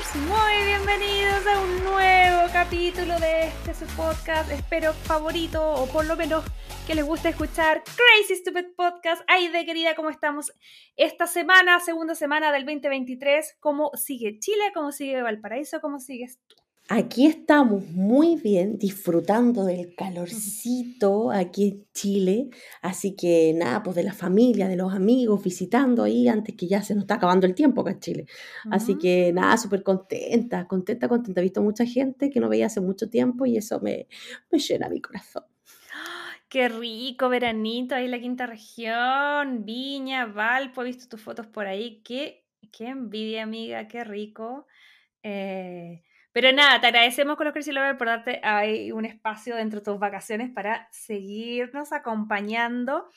Muy bienvenidos a un nuevo capítulo de este su podcast. Espero favorito o por lo menos que les guste escuchar Crazy Stupid Podcast. Ay, de querida, ¿cómo estamos esta semana, segunda semana del 2023? ¿Cómo sigue Chile? ¿Cómo sigue Valparaíso? ¿Cómo sigues tú? Aquí estamos muy bien, disfrutando del calorcito aquí en Chile. Así que nada, pues de la familia, de los amigos, visitando ahí antes que ya se nos está acabando el tiempo acá en Chile. Así que nada, súper contenta, contenta, contenta. He visto mucha gente que no veía hace mucho tiempo y eso me, me llena mi corazón. Qué rico, veranito, ahí en la quinta región, Viña, Valpo, he visto tus fotos por ahí. Qué, qué envidia, amiga, qué rico. Eh, pero nada, te agradecemos con los Crazy Lovers por darte ahí un espacio dentro de tus vacaciones para seguirnos acompañando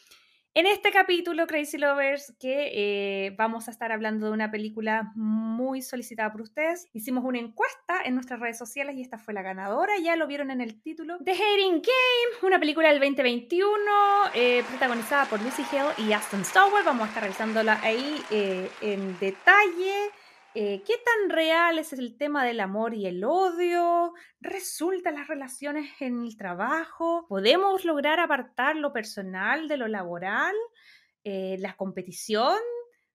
en este capítulo, Crazy Lovers, que eh, vamos a estar hablando de una película muy solicitada por ustedes. Hicimos una encuesta en nuestras redes sociales y esta fue la ganadora, ya lo vieron en el título. The Hating Game, una película del 2021, eh, protagonizada por Lucy Hill y Aston Stowell. Vamos a estar revisándola ahí eh, en detalle. Eh, ¿Qué tan real es el tema del amor y el odio? ¿Resultan las relaciones en el trabajo? ¿Podemos lograr apartar lo personal de lo laboral? Eh, ¿La competición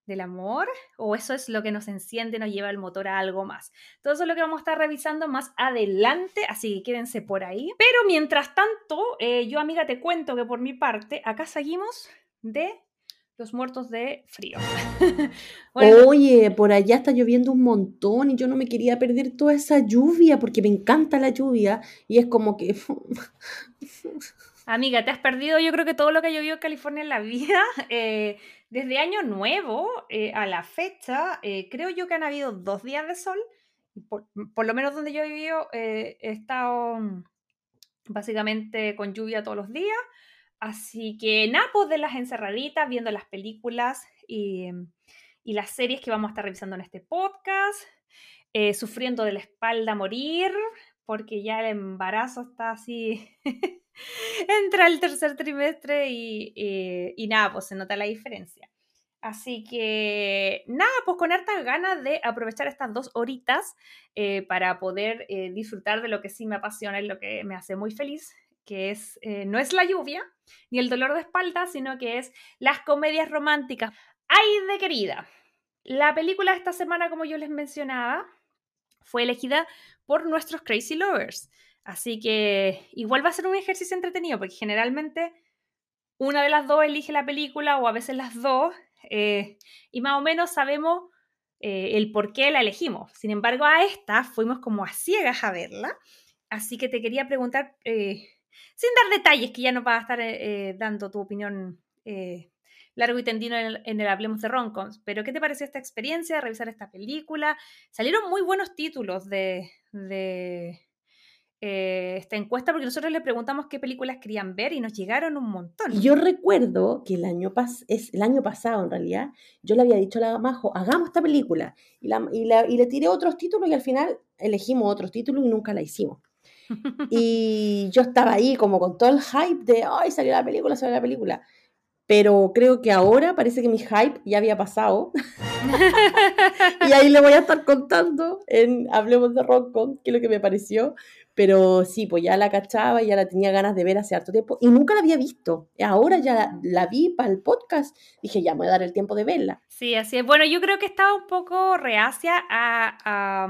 del amor? ¿O eso es lo que nos enciende, nos lleva el motor a algo más? Todo eso es lo que vamos a estar revisando más adelante, así que quédense por ahí. Pero mientras tanto, eh, yo amiga te cuento que por mi parte, acá seguimos de los muertos de frío. Oye, por allá está lloviendo un montón y yo no me quería perder toda esa lluvia porque me encanta la lluvia y es como que... Amiga, te has perdido yo creo que todo lo que llovió en California en la vida. Eh, desde Año Nuevo eh, a la fecha, eh, creo yo que han habido dos días de sol. Por, por lo menos donde yo he vivido, he estado mm, básicamente con lluvia todos los días. Así que nada, pues de las encerraditas, viendo las películas y, las series que vamos a estar revisando en este podcast, eh, sufriendo de la espalda a morir, porque ya el embarazo está así, entra el tercer trimestre y, y, nada, pues se nota la diferencia. Así que nada, pues con hartas ganas de aprovechar estas dos horitas eh, para poder eh, disfrutar de lo que sí me apasiona y lo que me hace muy feliz, que es, eh, no es la lluvia ni el dolor de espalda, sino que es las comedias románticas. ¡Ay de querida! La película de esta semana, como yo les mencionaba, fue elegida por nuestros Crazy Lovers. Así que igual va a ser un ejercicio entretenido, porque generalmente una de las dos elige la película o a veces las dos, eh, y más o menos sabemos eh, el por qué la elegimos. Sin embargo, a esta fuimos como a ciegas a verla. Así que te quería preguntar, sin dar detalles, que ya nos va a estar eh, eh, dando tu opinión eh, largo y tendido en el, Hablemos de Roncons. Pero, ¿qué te pareció esta experiencia de revisar esta película? Salieron muy buenos títulos de, esta encuesta porque nosotros le preguntamos qué películas querían ver y nos llegaron un montón. Yo recuerdo que el año, es, el año pasado, en realidad, yo le había dicho a la Majo, hagamos esta película. Y, y le tiré otros títulos y al final elegimos otros títulos y nunca la hicimos. Y yo estaba ahí como con todo el hype de, ay, salió la película, salió la película. Pero creo que ahora parece que mi hype ya había pasado. y ahí le voy a estar contando en Hablemos de Rockcon, qué es lo que me pareció. Pero sí, pues ya la cachaba y ya la tenía ganas de ver hace harto tiempo. Y nunca la había visto. Ahora ya la, vi para el podcast. Dije, ya me voy a dar el tiempo de verla. Sí, así es. Bueno, yo creo que estaba un poco reacia a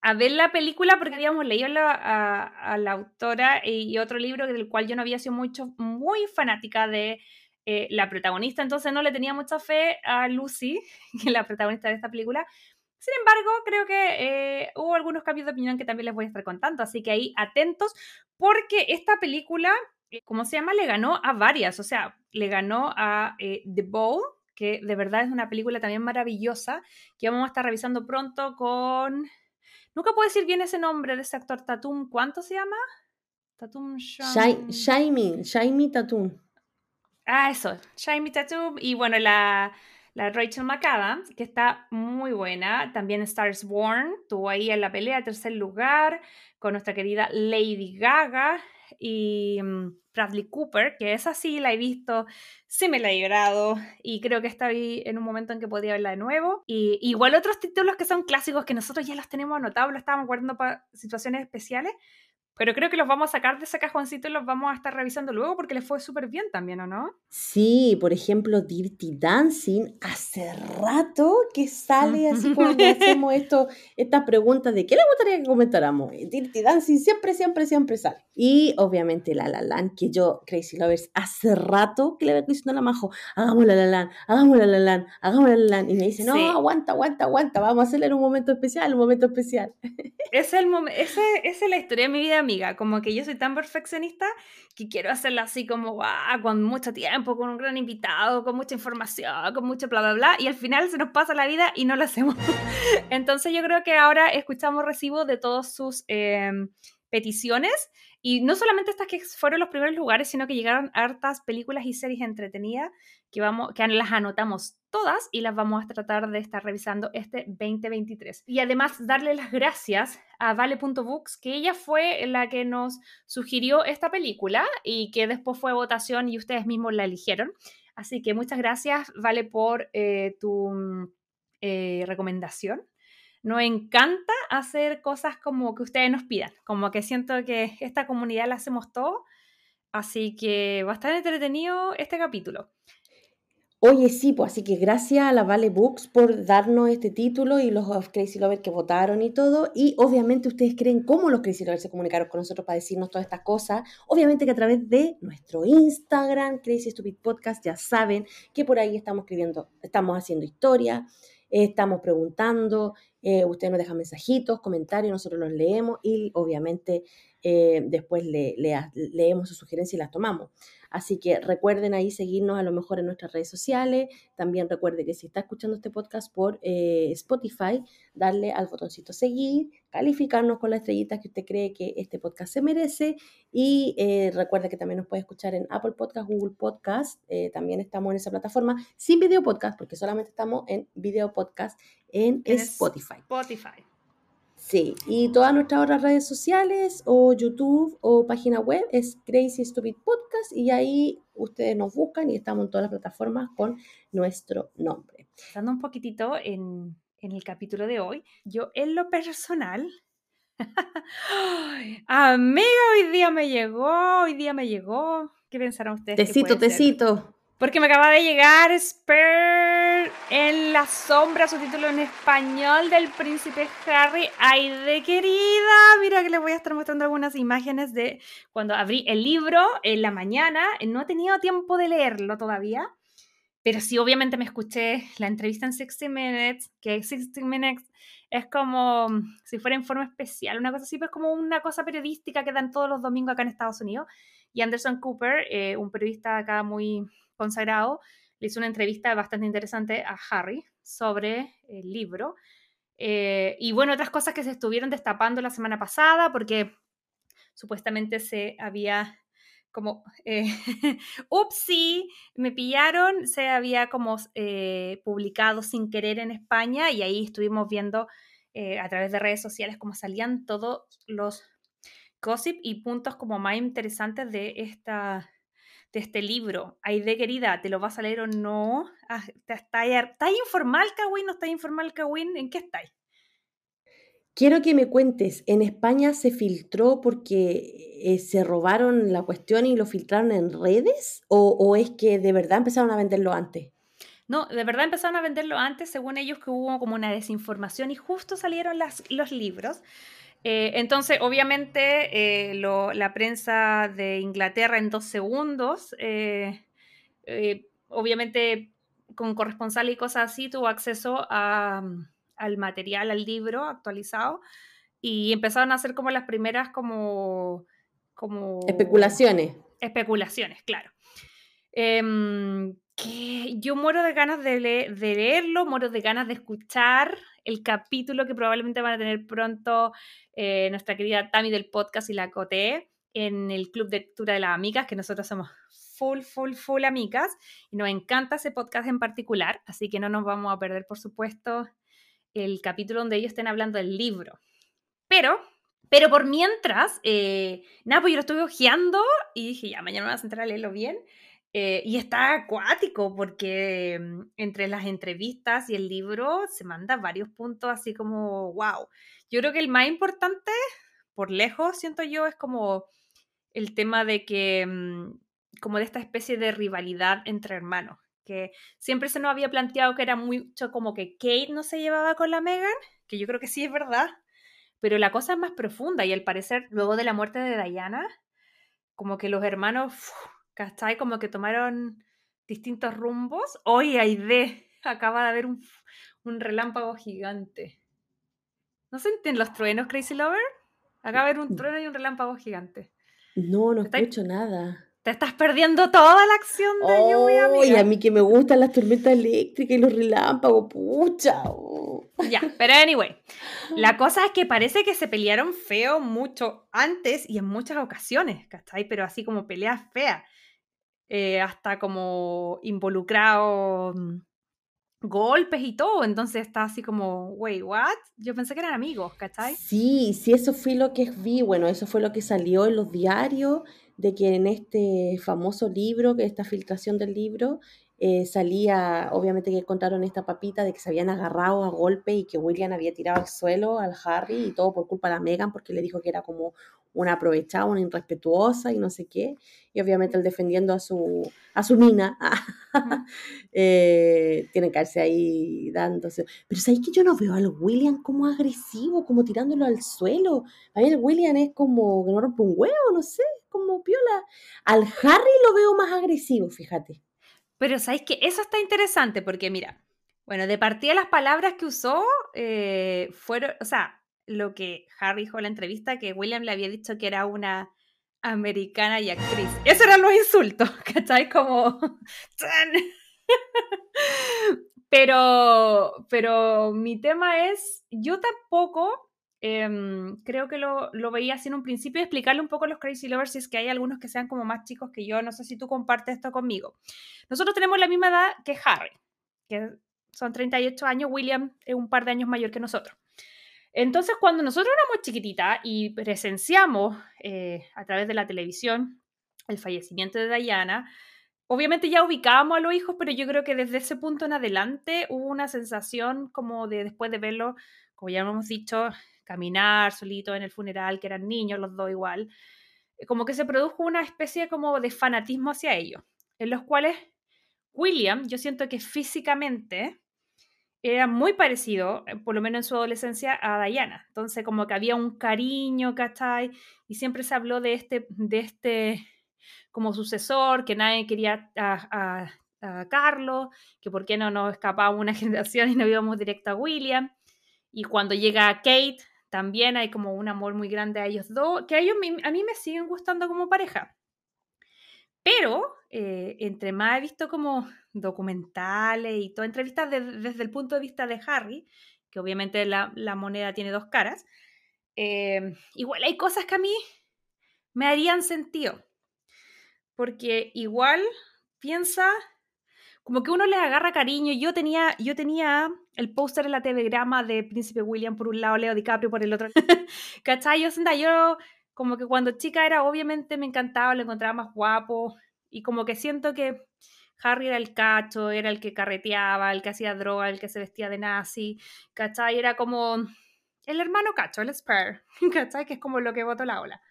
a ver la película porque habíamos leído a, la autora y otro libro del cual yo no había sido mucho, muy fanática de eh, la protagonista, entonces no le tenía mucha fe a Lucy, que la protagonista de esta película. Sin embargo, creo que eh, hubo algunos cambios de opinión que también les voy a estar contando, así que ahí atentos, porque esta película, eh, ¿cómo se llama? Le ganó a varias, o sea, le ganó a The Bowl, que de verdad es una película también maravillosa, que vamos a estar revisando pronto con Nunca puedo decir bien ese nombre de ese actor Tatum. ¿Cuánto se llama? Tatum Shaimi, Shaimi Tatum. Ah, eso, Me Tattoo. Y bueno, la, la Rachel McAdams, que está muy buena. También Stars Born, tuvo ahí en la pelea, tercer lugar, con nuestra querida Lady Gaga y mm, Bradley Cooper, que esa sí la he visto, sí me la he llorado y creo que está ahí en un momento en que podía verla de nuevo. Y igual otros títulos que son clásicos que nosotros ya los tenemos anotados, los estábamos guardando para situaciones especiales, pero creo que los vamos a sacar de ese cajoncito y los vamos a estar revisando luego porque les fue súper bien también, ¿o no? Sí, por ejemplo, Dirty Dancing, hace rato que sale así cuando hacemos esto, estas preguntas de qué le gustaría que comentáramos. Dirty Dancing siempre, siempre, siempre sale. Y obviamente La La Land, que yo, Crazy Lovers, hace rato que le vengo diciendo a la Majo, hagamos La La Land, hagamos La La Land, hagamos La La Land. Y me dice, no, aguanta, aguanta, aguanta, vamos a hacerle en un momento especial, un momento especial. Es el ese, esa es la historia de mi vida amiga, como que yo soy tan perfeccionista que quiero hacerla así como, con mucho tiempo, con un gran invitado, con mucha información, con mucho bla, bla, bla, y al final se nos pasa la vida y no lo hacemos. Entonces yo creo que ahora escuchamos recibo de todos sus em, peticiones y no solamente estas que fueron los primeros lugares, sino que llegaron hartas películas y series entretenidas que, vamos, que las anotamos todas y las vamos a tratar de estar revisando este 2023. Y además darle las gracias a Vale.books, que ella fue la que nos sugirió esta película y que después fue votación y ustedes mismos la eligieron. Así que muchas gracias, Vale, por eh, tu eh, recomendación nos encanta hacer cosas como que ustedes nos pidan, como que siento que esta comunidad la hacemos todo, así que estar entretenido este capítulo. Oye, sí, pues así que gracias a la Vale Books por darnos este título y los Crazy Lovers que votaron y todo. Y obviamente ustedes creen cómo los Crazy Lovers se comunicaron con nosotros para decirnos todas estas cosas. Obviamente que a través de nuestro Instagram, Crazy Stupid Podcast, ya saben que por ahí estamos escribiendo, estamos haciendo historia, estamos preguntando, eh, usted nos deja mensajitos, comentarios, nosotros los leemos y obviamente eh, después le, leemos sus sugerencias y las tomamos. Así que recuerden ahí seguirnos a lo mejor en nuestras redes sociales. También recuerde que si está escuchando este podcast por eh, Spotify, darle al botoncito seguir, calificarnos con las estrellitas que usted cree que este podcast se merece. Y eh, recuerde que también nos puede escuchar en Apple Podcast, Google Podcast. Eh, también estamos en esa plataforma sin video podcast, porque solamente estamos en video podcast en Spotify. Spotify. Sí, y todas nuestras otras redes sociales o YouTube o página web es Crazy Stupid Podcast y ahí ustedes nos buscan y estamos en todas las plataformas con nuestro nombre. Dando un poquitito en, en el capítulo de hoy, yo en lo personal, amiga, hoy día me llegó, hoy día me llegó. ¿Qué pensaron ustedes? Tecito, tecito. Porque me acaba de llegar Spare en la sombra, su título en español del príncipe Harry. ¡Ay, de querida! Mira que les voy a estar mostrando algunas imágenes de cuando abrí el libro en la mañana. No he tenido tiempo de leerlo todavía, pero sí, obviamente me escuché la entrevista en 60 Minutes, que 60 Minutes es como si fuera informe especial, una cosa así, pero es como una cosa periodística que dan todos los domingos acá en Estados Unidos. Y Anderson Cooper, eh, un periodista acá muy consagrado, le hizo una entrevista bastante interesante a Harry sobre el libro. Eh, y bueno, otras cosas que se estuvieron destapando la semana pasada, porque supuestamente se había como, eh, upsi, me pillaron, se había como eh, publicado sin querer en España y ahí estuvimos viendo eh, a través de redes sociales cómo salían todos los gossip y puntos como más interesantes de esta de este libro. de querida, ¿te lo vas a leer o no? Ah, ¿Estás está informal, Kawin? ¿No está informal, Kawin? ¿En qué estáis? Quiero que me cuentes, ¿en España se filtró porque eh, se robaron la cuestión y lo filtraron en redes? ¿O, es que de verdad empezaron a venderlo antes? No, de verdad empezaron a venderlo antes, según ellos que hubo como una desinformación y justo salieron los libros. Eh, entonces, obviamente, eh, la prensa de Inglaterra en dos segundos, obviamente con corresponsal y cosas así, tuvo acceso al material, al libro actualizado, y empezaron a hacer como las primeras como... como especulaciones. Especulaciones, claro. Em, que yo muero de ganas de, de, leerlo, muero de ganas de escuchar el capítulo que probablemente van a tener pronto eh, nuestra querida Tami del podcast y la Cote en el Club de Lectura de las Amigas, que nosotros somos full, full, full amigas y nos encanta ese podcast en particular, así que no nos vamos a perder, por supuesto, el capítulo donde ellos estén hablando del libro. Pero, pero por mientras, eh, nada, pues yo lo estuve hojeando y dije, ya, mañana me voy a sentar a leerlo bien. Eh, y está acuático porque mm, entre las entrevistas y el libro se manda varios puntos así como, wow. Yo creo que el más importante, por lejos, siento yo, es como el tema de que, mm, como de esta especie de rivalidad entre hermanos, que siempre se nos había planteado que era mucho como que Kate no se llevaba con la Megan, que yo creo que sí es verdad, pero la cosa es más profunda y al parecer, luego de la muerte de Diana, como que los hermanos... ¿cachai? Como que tomaron distintos rumbos. Hoy de acaba de haber un, relámpago gigante. ¿No sienten los truenos, Crazy Lover? Acaba de haber un trueno y un relámpago gigante. No, no escucho nada. Te estás perdiendo toda la acción de lluvia, Y a mí que me gustan las tormentas eléctricas y los relámpagos, pucha. Oh. Ya, pero anyway, la cosa es que parece que se pelearon feo mucho antes y en muchas ocasiones, ¿cachai? Pero así como peleas feas. Eh, hasta como involucrado mm, golpes y todo, entonces está así como, wait, what? Yo pensé que eran amigos, ¿cachai? Sí, sí, eso fue lo que vi, bueno, eso fue lo que salió en los diarios, de que en este famoso libro, que esta filtración del libro, eh, salía, obviamente que contaron esta papita de que se habían agarrado a golpe y que William había tirado al suelo al Harry y todo por culpa de la Megan porque le dijo que era como una aprovechada, una irrespetuosa y no sé qué. Y obviamente él defendiendo a su, a su mina, eh, tiene que irse ahí dándose. Pero ¿sabéis que yo no veo al William como agresivo, como tirándolo al suelo? A mí el William es como que no rompe un huevo, no sé, como piola. Al Harry lo veo más agresivo, fíjate. Pero sabéis que eso está interesante porque mira, bueno, de partida las palabras que usó eh, fueron, o sea, lo que Harry dijo en la entrevista, que William le había dicho que era una americana y actriz. Eso eran los insultos, ¿cachai? Como... pero, pero mi tema es, yo tampoco em, creo que lo, lo, veía así en un principio, explicarle un poco a los Crazy Lovers si es que hay algunos que sean como más chicos que yo, no sé si tú compartes esto conmigo. Nosotros tenemos la misma edad que Harry, que son 38 años, William es un par de años mayor que nosotros. Entonces, cuando nosotros éramos chiquititas y presenciamos eh, a través de la televisión el fallecimiento de Diana, obviamente ya ubicábamos a los hijos, pero yo creo que desde ese punto en adelante hubo una sensación como de después de verlo, como ya hemos dicho, caminar solito en el funeral, que eran niños los dos igual, eh, como que se produjo una especie como de fanatismo hacia ellos, en los cuales William, yo siento que físicamente era muy parecido, eh, por lo menos en su adolescencia, a Diana. Entonces, como que había un cariño, ¿cachai? Y siempre se habló de este, de este como sucesor, que nadie quería a, Carlos, que por qué no nos escapaba una generación y no íbamos directo a William. Y cuando llega Kate, también hay como un amor muy grande a ellos dos, que a, ellos, a mí me siguen gustando como pareja. Pero eh, entre más he visto como documentales y todas entrevistas desde el punto de vista de Harry, que obviamente la, moneda tiene dos caras, eh, igual hay cosas que a mí me harían sentido. Porque igual piensa como que uno le agarra cariño. Yo tenía, yo tenía el póster en la telegrama de Príncipe William por un lado, Leo DiCaprio por el otro. ¿Cachai? Yo, yo como que cuando chica era, obviamente me encantaba, lo encontraba más guapo y como que siento que Harry era el cacho, era el que carreteaba, el que hacía droga, el que se vestía de nazi, ¿cachai? Era como el hermano cacho, el spare, ¿cachai? Que es como lo que votó la ola.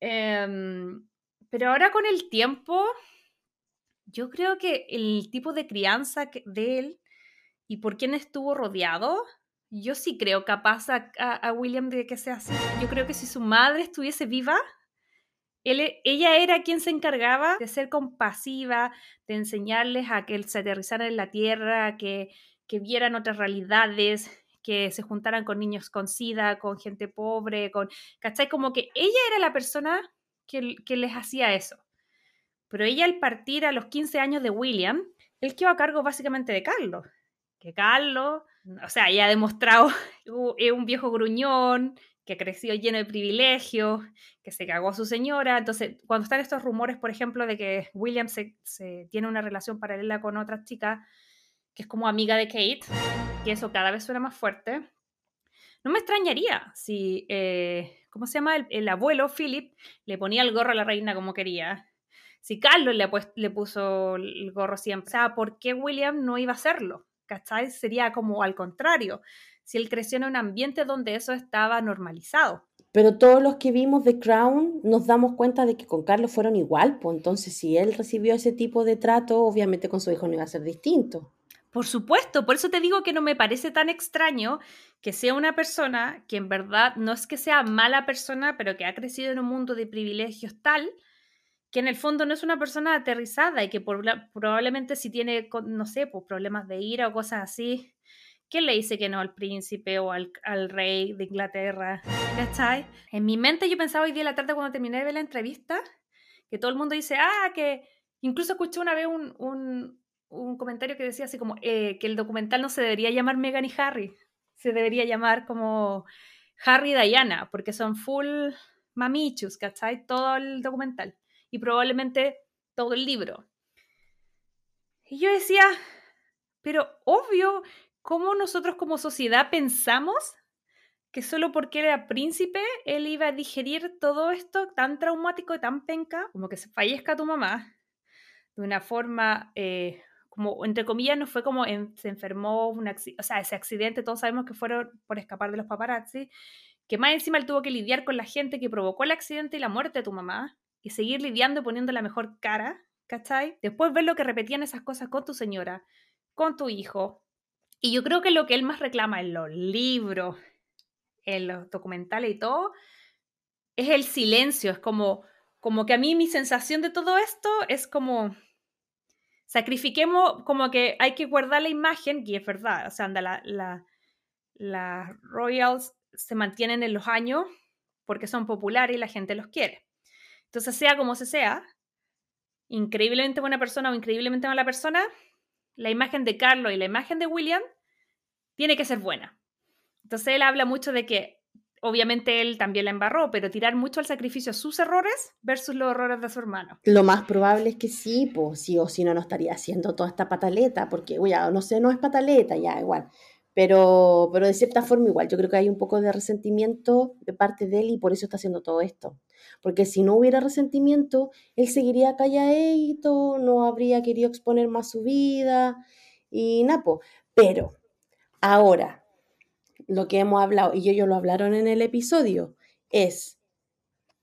Em, pero ahora con el tiempo, yo creo que el tipo de crianza de él y por quién estuvo rodeado, yo sí creo capaz a, William de que sea así. Yo creo que si su madre estuviese viva, él, ella era quien se encargaba de ser compasiva, de enseñarles a que se aterrizaran en la tierra, que, que vieran otras realidades, que se juntaran con niños con SIDA, con gente pobre, con... ¿Cachai? Como que ella era la persona que, que les hacía eso. Pero ella al partir a los 15 años de William, él quedó a cargo básicamente de Carlos. Que Carlos o sea, ya ha demostrado, es un viejo gruñón, que creció lleno de privilegios, que se cagó a su señora. Entonces, cuando están estos rumores, por ejemplo, de que William se, tiene una relación paralela con otra chica que es como amiga de Kate, que eso cada vez suena más fuerte, no me extrañaría si, eh, ¿cómo se llama? El, abuelo, Philip, le ponía el gorro a la reina como quería. Si Carlos le, le puso el gorro siempre. O sea, ¿por qué William no iba a hacerlo? ¿Cachai? Sería como al contrario si él creció en un ambiente donde eso estaba normalizado. Pero todos los que vimos The Crown nos damos cuenta de que con Carlos fueron igual, pues entonces si él recibió ese tipo de trato, obviamente con su hijo no iba a ser distinto. Por supuesto, por eso te digo que no me parece tan extraño que sea una persona que en verdad no es que sea mala persona, pero que ha crecido en un mundo de privilegios tal que en el fondo no es una persona aterrizada y que probablemente si tiene, no sé, pues problemas de ira o cosas así, ¿Quién le dice que no al príncipe o al, rey de Inglaterra? ¿Cachai? En mi mente yo pensaba hoy día de la tarde cuando terminé de ver la entrevista, que todo el mundo dice, ah, que incluso escuché una vez un, comentario que decía así como eh, que el documental no se debería llamar Meghan y Harry, se debería llamar como Harry y Diana, porque son full mamichus, ¿cachai? Todo el documental y probablemente todo el libro. Y yo decía, pero obvio cómo nosotros como sociedad pensamos que solo porque era príncipe él iba a digerir todo esto tan traumático y tan penca, como que se fallezca tu mamá, de una forma, eh, como entre comillas, no fue como se enfermó, o sea, ese accidente, todos sabemos que fueron por escapar de los paparazzi, que más encima él tuvo que lidiar con la gente que provocó el accidente y la muerte de tu mamá, y seguir lidiando y poniendo la mejor cara, ¿cachai? Después ver lo que repetían esas cosas con tu señora, con tu hijo, y yo creo que lo que él más reclama en los libros, en los documentales y todo, es el silencio. Es como, como que a mí mi sensación de todo esto es como sacrifiquemos, como que hay que guardar la imagen, y es verdad, o sea, anda, la, la, las Royals se mantienen en los años porque son populares y la gente los quiere. Entonces, sea como se sea, increíblemente buena persona o increíblemente mala persona, la imagen de Carlos y la imagen de William tiene que ser buena. Entonces él habla mucho de que obviamente él también la embarró, pero tirar mucho al sacrificio sus errores versus los errores de su hermano. Lo más probable es que sí, pues sí o sí no, no estaría haciendo toda esta pataleta, porque, ya, no sé, no es pataleta, ya, igual. Pero, pero de cierta forma igual, yo creo que hay un poco de resentimiento de parte de él y por eso está haciendo todo esto. Porque si no hubiera resentimiento, él seguiría calladito, no habría querido exponer más su vida y napo. Pero ahora, lo que hemos hablado, y ellos lo hablaron en el episodio, es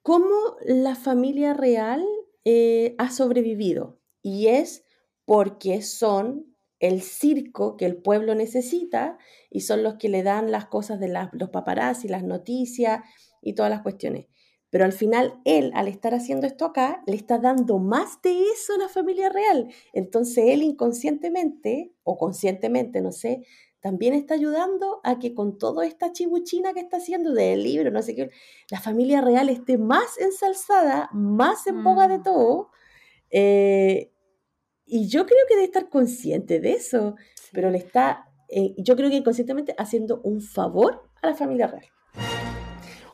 cómo la familia real eh, ha sobrevivido. Y es porque son el circo que el pueblo necesita y son los que le dan las cosas de los paparazzi, las noticias y todas las cuestiones. Pero al final él, al estar haciendo esto acá, le está dando más de eso a la familia real. Entonces él inconscientemente, o conscientemente, no sé, también está ayudando a que con toda esta chibuchina que está haciendo del libro, no sé qué, la familia real esté más ensalzada, más en boga de mm. todo. Eh, y yo creo que debe estar consciente de eso, pero le está, eh, yo creo que inconscientemente haciendo un favor a la familia real.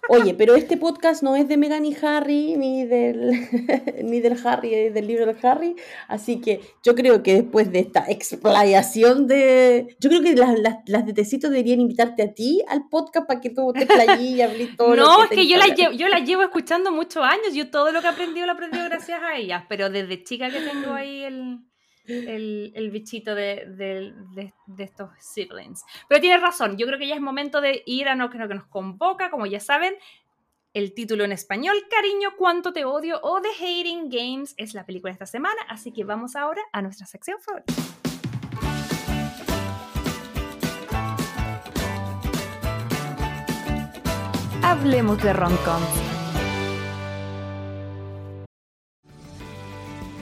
Oye, pero este podcast no es de Megan y Harry, ni del, ni del Harry, del libro del Harry. Así que yo creo que después de esta explayación de. Yo creo que las, las, las de Tecito deberían invitarte a ti al podcast para que tú te playí y hables todo. No, es que yo la, llevo, yo la llevo escuchando muchos años. Yo todo lo que he aprendido lo he aprendido gracias a ellas. Pero desde chica que tengo ahí el el, el bichito de, de, de, estos siblings. Pero tienes razón, yo creo que ya es momento de ir a lo que nos convoca, como ya saben. El título en español, Cariño, cuánto te odio, o The Hating Games, es la película de esta semana, así que vamos ahora a nuestra sección favorita. Hablemos de rom-coms.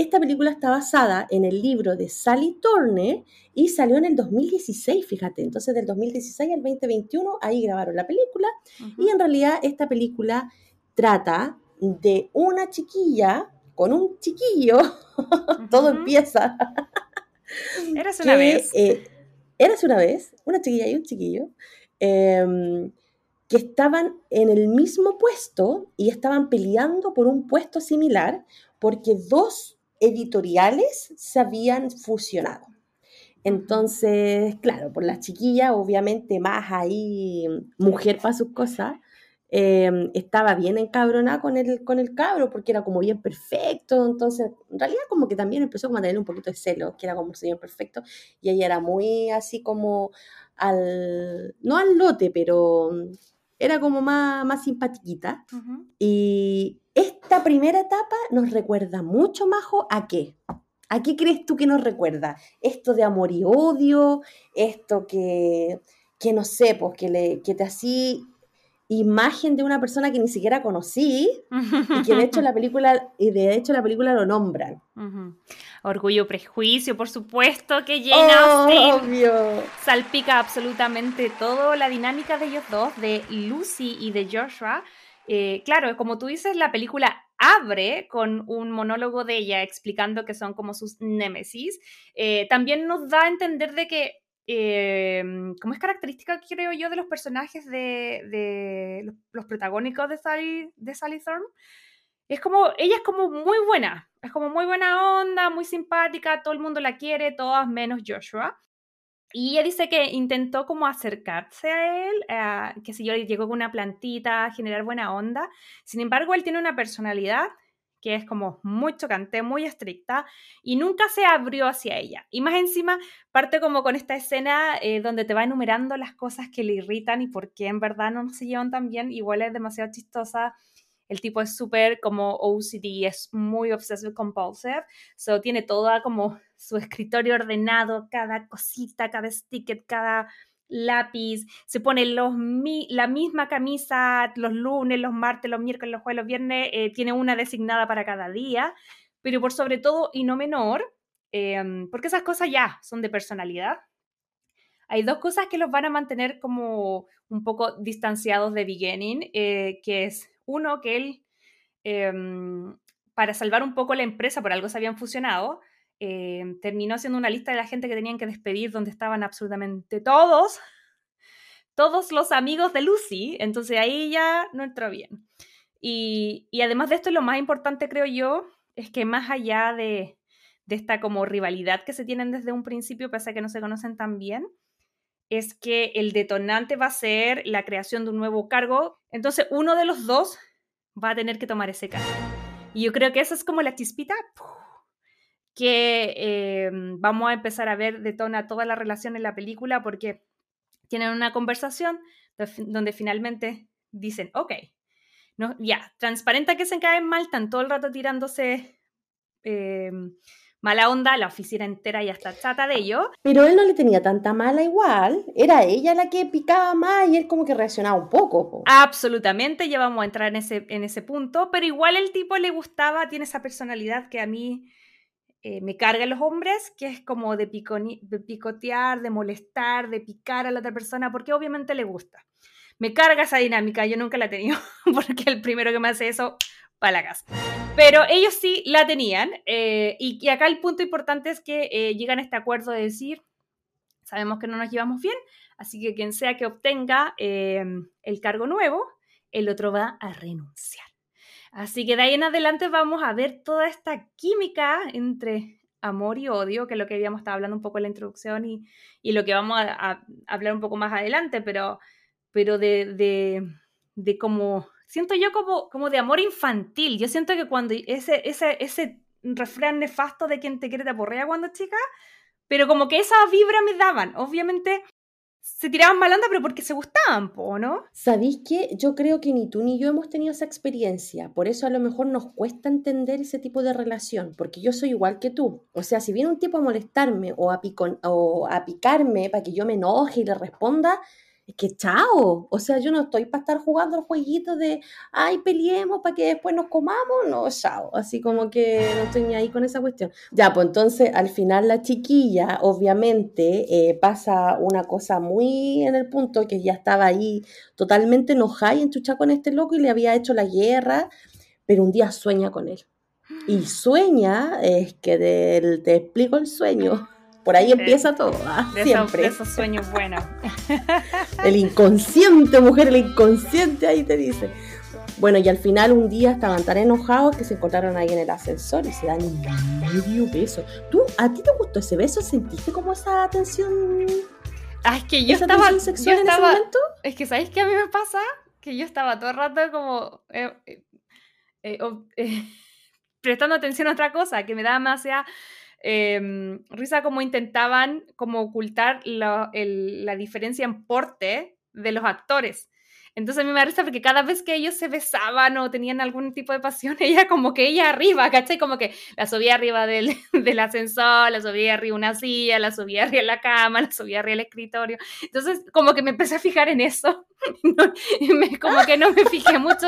Esta película está basada en el libro de Sally Turner y salió en el 2016, fíjate. Entonces, del 2016 al 2021, ahí grabaron la película. Y en realidad, esta película trata de una chiquilla con un chiquillo. Todo empieza. Eras una vez. Eh, eras una vez, una chiquilla y un chiquillo. Em, que estaban en el mismo puesto y estaban peleando por un puesto similar porque dos editoriales se habían fusionado. Entonces, claro, por la chiquilla, obviamente más ahí mujer para sus cosas, em, estaba bien encabronada con el, con el cabro porque era como bien perfecto, entonces en realidad como que también empezó a tener un poquito de celo, que era como bien perfecto, y ella era muy así como al, no al lote, pero era como más, más simpatiquita. Y esta primera etapa nos recuerda mucho, Majo, ¿a qué? ¿A qué crees tú que nos recuerda? Esto de amor y odio, esto que, que no sé, pues que, le, que te así imagen de una persona que ni siquiera conocí y que de hecho la película y de hecho la película lo nombran. Orgullo, prejuicio, por supuesto que llena Obvio. salpica absolutamente todo la dinámica de ellos dos, de Lucy y de Joshua. Eh, claro, como tú dices, la película abre con un monólogo de ella explicando que son como sus némesis. Eh, también nos da a entender de que eh, como es característica, creo yo, de los personajes de, los, protagónicos de Sally, de Thorne, es como, ella es como muy buena, es como muy buena onda, muy simpática, todo el mundo la quiere, todas menos Joshua. Y ella dice que intentó como acercarse a él, eh, que si yo llegó con una plantita, generar buena onda. Sin embargo, él tiene una personalidad que es como muy chocante, muy estricta, y nunca se abrió hacia ella. Y más encima, parte como con esta escena eh, donde te va enumerando las cosas que le irritan y por qué en verdad no se llevan tan bien, igual es demasiado chistosa. El tipo es súper como OCD, es muy obsessive compulsive, so tiene toda como su escritorio ordenado, cada cosita, cada sticker, cada lápiz, se pone los, la misma camisa los lunes, los martes, los miércoles, los jueves, los viernes, eh, tiene una designada para cada día, pero por sobre todo y no menor, em, porque esas cosas ya son de personalidad. Hay dos cosas que los van a mantener como un poco distanciados de beginning, eh, que es uno, que él, em, para salvar un poco la empresa, por algo se habían fusionado, Em, terminó haciendo una lista de la gente que tenían que despedir donde estaban absolutamente todos, todos los amigos de Lucy, entonces ahí ya no entró bien. Y, además de esto, lo más importante creo yo es que más allá de, de esta como rivalidad que se tienen desde un principio, pese a que no se conocen tan bien, es que el detonante va a ser la creación de un nuevo cargo. Entonces, uno de los dos va a tener que tomar ese cargo. Y yo creo que esa es como la chispita que em, vamos a empezar a ver detona toda la relación en la película porque tienen una conversación donde finalmente dicen, ok, no, ya, transparenta que se caen mal, están todo el rato tirándose em, mala onda, la oficina entera ya está chata de ello. Pero él no le tenía tanta mala igual, era ella la que picaba más y él como que reaccionaba un poco. Absolutamente, ya vamos a entrar en ese, en ese punto, pero igual el tipo le gustaba, tiene esa personalidad que a mí eh, me cargan los hombres, que es como de, picotear, de molestar, de picar a la otra persona, porque obviamente le gusta. Me carga esa dinámica, yo nunca la he tenido, porque el primero que me hace eso, para la casa. Pero ellos sí la tenían, eh, y, acá el punto importante es que eh, llegan a este acuerdo de decir, sabemos que no nos llevamos bien, así que quien sea que obtenga el cargo nuevo, el otro va a renunciar. Así que de ahí en adelante vamos a ver toda esta química entre amor y odio, que es lo que habíamos estado hablando un poco en la introducción y, y lo que vamos a, hablar un poco más adelante, pero, pero de, de, de, como, siento yo como, como de amor infantil. Yo siento que cuando ese, ese, ese refrán nefasto de quien te quiere te aporrea cuando chica, pero como que esa vibra me daban. Obviamente se tiraban malanda, pero porque se gustaban, po, ¿no? ¿Sabéis qué? Yo creo que ni tú ni yo hemos tenido esa experiencia. Por eso a lo mejor nos cuesta entender ese tipo de relación, porque yo soy igual que tú. O sea, si viene un tipo a molestarme o a, o a picarme para que yo me enoje y le responda, que chao, o sea, yo no estoy para estar jugando el jueguito de, ay, peleemos para que después nos comamos, no, chao, así como que no estoy ni ahí con esa cuestión. Ya, pues entonces al final la chiquilla, obviamente, eh, pasa una cosa muy en el punto que ya estaba ahí totalmente enojada y enchuchada con este loco y le había hecho la guerra, pero un día sueña con él. Y sueña, es que te explico el sueño por ahí empieza todo, ¿ah? siempre. Esos, sueños buenos. el inconsciente, mujer, el inconsciente ahí te dice. Bueno, y al final un día estaban tan enojados que se encontraron ahí en el ascensor y se dan un medio beso. ¿Tú, a ti te gustó ese beso? ¿Sentiste como esa tensión? Ah, es que yo estaba, sexual en ese momento? Es que, ¿sabéis qué a mí me pasa? Que yo estaba todo el rato como... Eh, eh, eh, prestando atención a otra cosa, que me daba más ya Em, risa como intentaban como ocultar la, la diferencia en porte de los actores. Entonces a mí me risa porque cada vez que ellos se besaban o tenían algún tipo de pasión, ella como que ella arriba, ¿cachai? Como que la subía arriba del, del ascensor, la subía arriba una silla, la subía arriba la cama, la subía arriba el escritorio. Entonces como que me empecé a fijar en eso. me, como que no me fijé mucho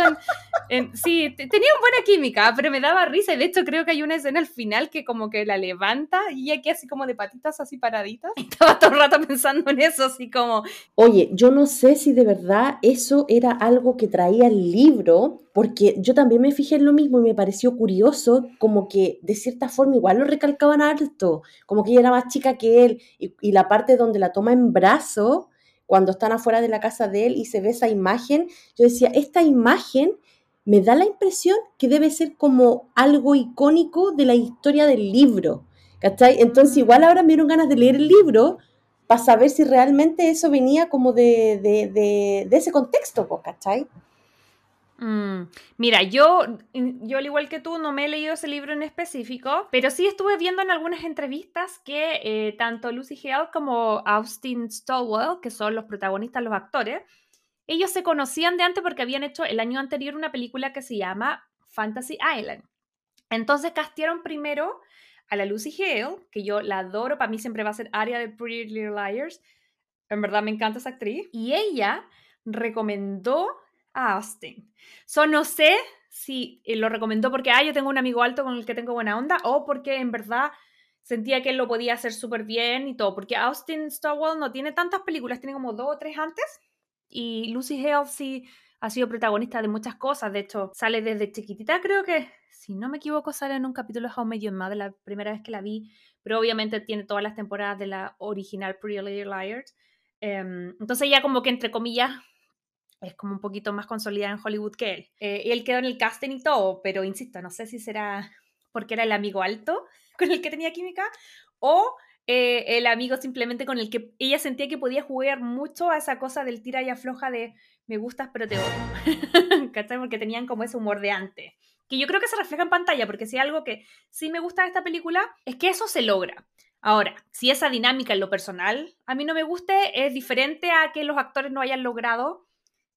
en... sí, tenían buena química, pero me daba risa. Y de hecho creo que hay una escena al final que como que la levanta y aquí así como de patitas así paraditas. Estaba todo el rato pensando en eso, así como... Oye, yo no sé si de verdad eso era algo que traía el libro, porque yo también me fijé en lo mismo y me pareció curioso, como que de cierta forma igual lo recalcaban alto, como que ella era más chica que él, y, la parte donde la toma en brazo, cuando están afuera de la casa de él y se ve esa imagen, yo decía, esta imagen me da la impresión que debe ser como algo icónico de la historia del libro. ¿Cachai? Entonces igual ahora me dieron ganas de leer el libro, para saber si realmente eso venía como de, de, de, ese contexto, ¿cachai? Mm, mira, yo, yo al igual que tú no me he leído ese libro en específico, pero sí estuve viendo en algunas entrevistas que eh, tanto Lucy Hale como Austin Stowell, que son los protagonistas, los actores, ellos se conocían de antes porque habían hecho el año anterior una película que se llama Fantasy Island. Entonces castearon primero a la Lucy Hale, que yo la adoro, para mí siempre va a ser área de Pretty Little Liars. En verdad me encanta esa actriz. Y ella recomendó a Austin. So, no sé si eh, lo recomendó porque, ah, yo tengo un amigo alto con el que tengo buena onda, o porque en verdad sentía que él lo podía hacer súper bien y todo. Porque Austin Stowell no tiene tantas películas, tiene como dos o tres antes. Y Lucy Hale sí ha sido protagonista de muchas cosas. De hecho, sale desde chiquitita, creo que si no me equivoco, sale en un capítulo de How I Met Your la primera vez que la vi, pero obviamente tiene todas las temporadas de la original Pretty Little Liars. Em, entonces ella como que, entre comillas, es como un poquito más consolidada en Hollywood que él. Eh, y él quedó en el casting y todo, pero insisto, no sé si será porque era el amigo alto con el que tenía química o eh, el amigo simplemente con el que ella sentía que podía jugar mucho a esa cosa del tira y afloja de me gustas pero te odio. ¿Cachai? Porque tenían como ese humor de antes que yo creo que se refleja en pantalla, porque si algo que sí me gusta de esta película es que eso se logra. Ahora, si esa dinámica en lo personal a mí no me guste, es diferente a que los actores no hayan logrado,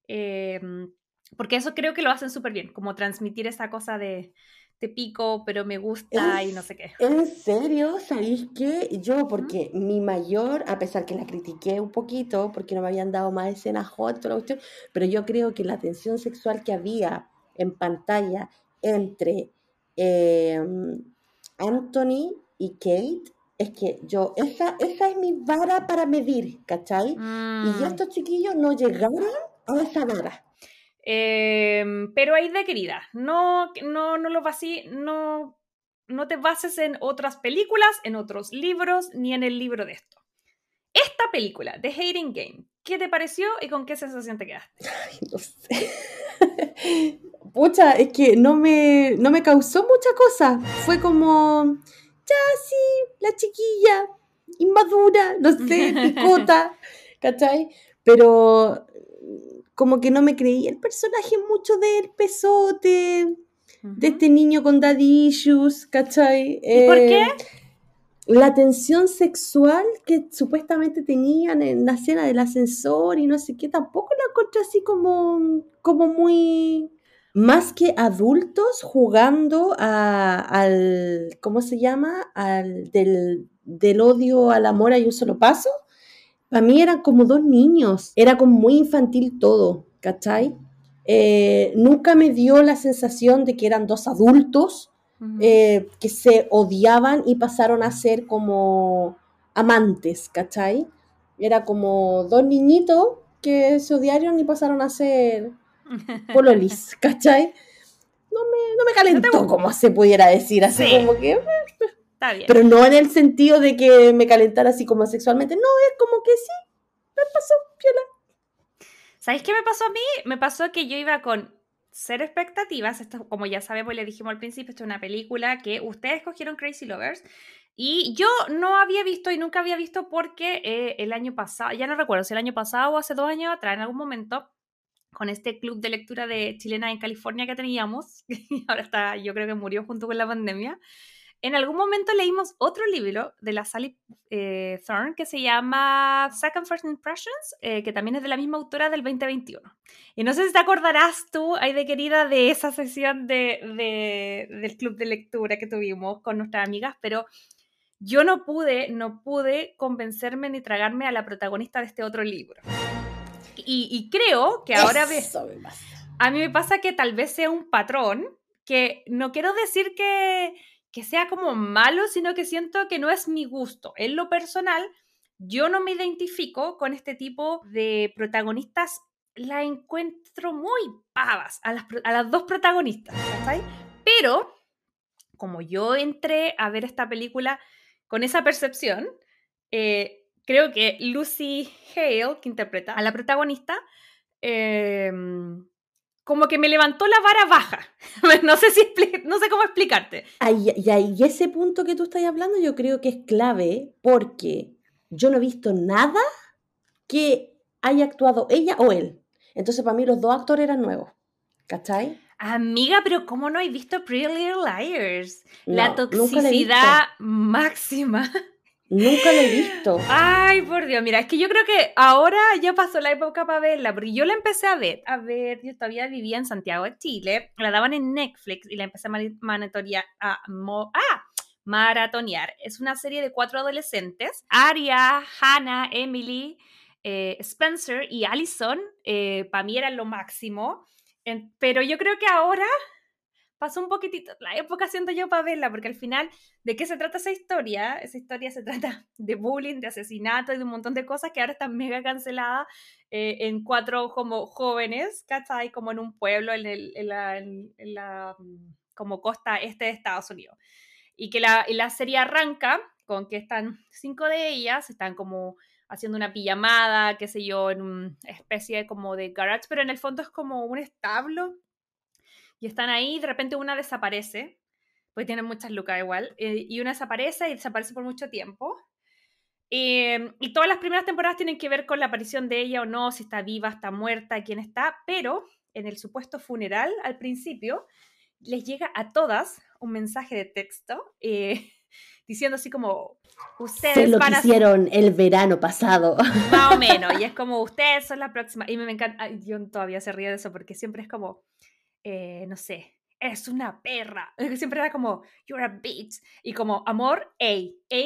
em, porque eso creo que lo hacen súper bien, como transmitir esa cosa de te pico, pero me gusta y no sé qué. ¿En serio? ¿Sabéis qué? Yo, porque mi mayor, a pesar que la critiqué un poquito, porque no me habían dado más escenas hot, pero yo creo que la tensión sexual que había en pantalla entre em, Anthony y Kate, es que yo, esa, esa es mi vara para medir, ¿cachai? Y mm. estos chiquillos no llegaron a esa vara. Em, pero ahí de querida, no, no, no lo no, no te bases en otras películas, en otros libros, ni en el libro de esto. Esta película, The Hating Game, ¿qué te pareció y con qué sensación te quedaste? Ay, no sé. pucha, es que no me, no me causó mucha cosa. Fue como, ya sí, la chiquilla, inmadura, no sé, picota, ¿cachai? Pero como que no me creí el personaje mucho del pesote, de este niño con daddy issues, ¿cachai? ¿Y por qué? Eh, la tensión sexual que supuestamente tenían en la escena del ascensor y no sé qué, tampoco la encontré así como, como muy... Más que adultos jugando a- al, ¿cómo se llama? Al del, del odio al amor hay un solo paso. Para mí eran como dos niños, era como muy infantil todo, ¿cachai? Eh, nunca me dio la sensación de que eran dos adultos eh, que se odiaban y pasaron a ser como amantes, ¿cachai? Era como dos niñitos que se odiaron y pasaron a ser pololis, ¿cachai? No me, no me calentó, como se pudiera decir, así Sí. como que... Está bien. Pero no en el sentido de que me calentara así como sexualmente, no, es como que sí, me pasó, piola. ¿Sabéis qué me pasó a mí? Me pasó que yo iba con cero expectativas. Esto, como ya sabemos, le dijimos al principio, esto es una película que ustedes cogieron Crazy Lovers. Y yo no había visto y nunca había visto porque eh, el año pasado, ya no recuerdo si el año pasado o hace dos años atrás, en algún momento, con este club de lectura de chilena en California que teníamos, y ahora está, yo creo que murió junto con la pandemia, en algún momento leímos otro libro de la Sally eh, Thorne que se llama Second First Impressions, eh, que también es de la misma autora del 2021. Y no sé si te acordarás tú, ay de querida, de esa sesión de, de- del club de lectura que tuvimos con nuestras amigas, pero yo no pude, no pude convencerme ni tragarme a la protagonista de este otro libro. Y, y creo que ahora Eso me pasa. a mí me pasa que tal vez sea un patrón, que no quiero decir que, que sea como malo, sino que siento que no es mi gusto. En lo personal, yo no me identifico con este tipo de protagonistas, la encuentro muy pavas a las, a las dos protagonistas. Pero, como yo entré a ver esta película con esa percepción, eh, creo que Lucy Hale, que interpreta a la protagonista, em, como que me levantó la vara baja. no, sé si no sé cómo explicarte. Ay, y, ahí- y ese punto que tú estás hablando yo creo que es clave porque yo no he visto nada que haya actuado ella o él. Entonces para mí los dos actores eran nuevos. ¿Cachai? Amiga, pero ¿cómo no he visto Pretty Little Liars? la No, toxicidad máxima. Nunca lo he visto. Ay, por Dios, mira, es que yo creo que ahora ya pasó la época para verla, porque yo la empecé a ver, a ver, yo todavía vivía en Santiago de Chile, la daban en Netflix y la empecé a a mo- ah, maratonear. Es una serie de cuatro adolescentes, Aria, Hannah, Emily, eh, Spencer y Allison, para mí eran lo máximo, En- pero yo creo que ahora pasó un poquitito la época, siento yo, para verla, porque al final, ¿de qué se trata esa historia? Esa historia se trata de bullying, de asesinato y de un montón de cosas que ahora están mega canceladas eh, en cuatro como jóvenes, ¿cachai? Como en un pueblo en, la, mm, como costa este de Estados Unidos. Y que la, la serie arranca con que están cinco de ellas, están como haciendo una pijamada, qué sé yo, en una especie como de garage, pero en el fondo es como un establo y están ahí, y de repente una desaparece, porque tienen muchas lucas igual, eh, y una desaparece y desaparece por mucho tiempo. Eh, y todas las primeras temporadas tienen que ver con la aparición de ella o no, si está viva, está muerta, quién está, pero en el supuesto funeral al principio les llega a todas un mensaje de texto eh, diciendo así como, ustedes Se lo van a hicieron el verano pasado. más o menos, y es como, ustedes son la próxima. Y me, encanta, yo todavía se ríe de eso porque siempre es como, eh, no sé, es una perra. Siempre era como, you're a bitch. Y como, amor, A. A,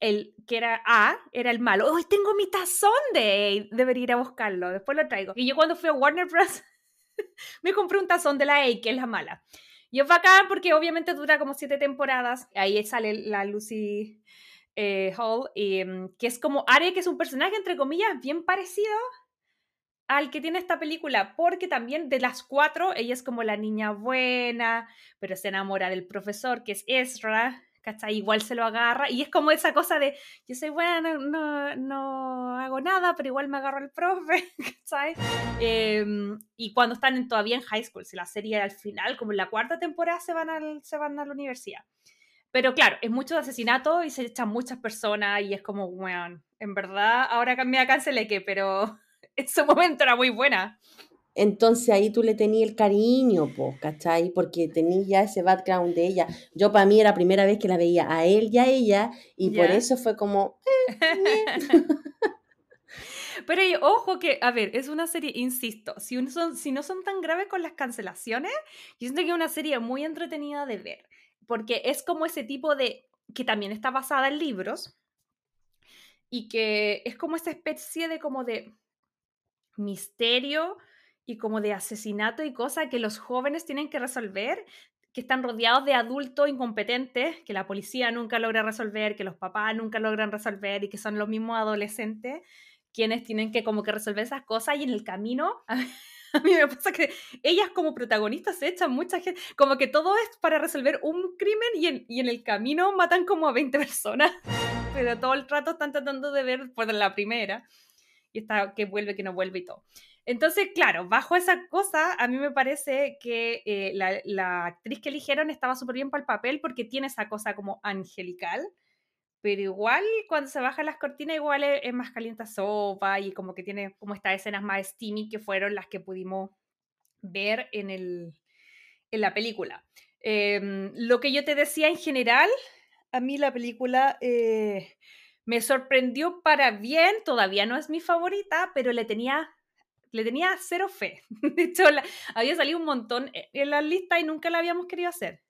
el que era A, era el malo. Hoy tengo mi tazón de A. Debería ir a buscarlo, después lo traigo. Y yo cuando fui a Warner Bros. me compré un tazón de la A, que es la mala. Y es bacán porque obviamente dura como siete temporadas. Ahí sale la Lucy eh, Hall, y, mm, que es como Aria, que es un personaje, entre comillas, bien parecido al que tiene esta película, porque también de las cuatro, ella es como la niña buena, pero se enamora del profesor, que es Ezra, ¿cachai? Igual se lo agarra, y es como esa cosa de, yo soy buena, no, no, hago nada, pero igual me agarro al profe, ¿cachai? Em, y cuando están en- todavía en high school, si la serie al final, como en la cuarta temporada, se van, al, se van a la universidad. Pero claro, es mucho asesinato y se echan muchas personas y es como, bueno, en verdad, ahora me cancelé que, pero en su momento era muy buena. Entonces ahí tú le tenías el cariño, po, ¿cachai? Porque tenías ya ese background de ella. Yo para mí era la primera vez que la veía a él y a ella, y por Ya. eso fue como, eh, Pero y ojo que, a ver, es una serie, insisto, si, un- son, si no son tan graves con las cancelaciones, yo siento que es una serie muy entretenida de ver, porque es como ese tipo de, que también está basada en libros, y que es como esa especie de como de misterio y como de asesinato y cosas que los jóvenes tienen que resolver, que están rodeados de adultos incompetentes, que la policía nunca logra resolver, que los papás nunca logran resolver y que son los mismos adolescentes quienes tienen que como que resolver esas cosas y en el camino a mí me pasa que ellas como protagonistas se echan mucha gente, como que todo es para resolver un crimen y en, y en el camino matan como a 20 personas, pero todo el rato están tratando de ver por la primera y está que vuelve, que no vuelve y todo. Entonces, claro, bajo esa cosa, a mí me parece que eh, la, actriz que eligieron estaba súper bien para el papel porque tiene esa cosa como angelical, pero igual cuando se bajan las cortinas, igual es, es más caliente sopa y como que tiene como estas escenas más steamy que fueron las que pudimos ver en, el, en la película. Em, lo que yo te decía en general, a mí la película eh, me sorprendió para bien, todavía no es mi favorita, pero le tenía, le tenía cero fe. De hecho, la- había salido un montón en- en la lista y nunca la habíamos querido hacer.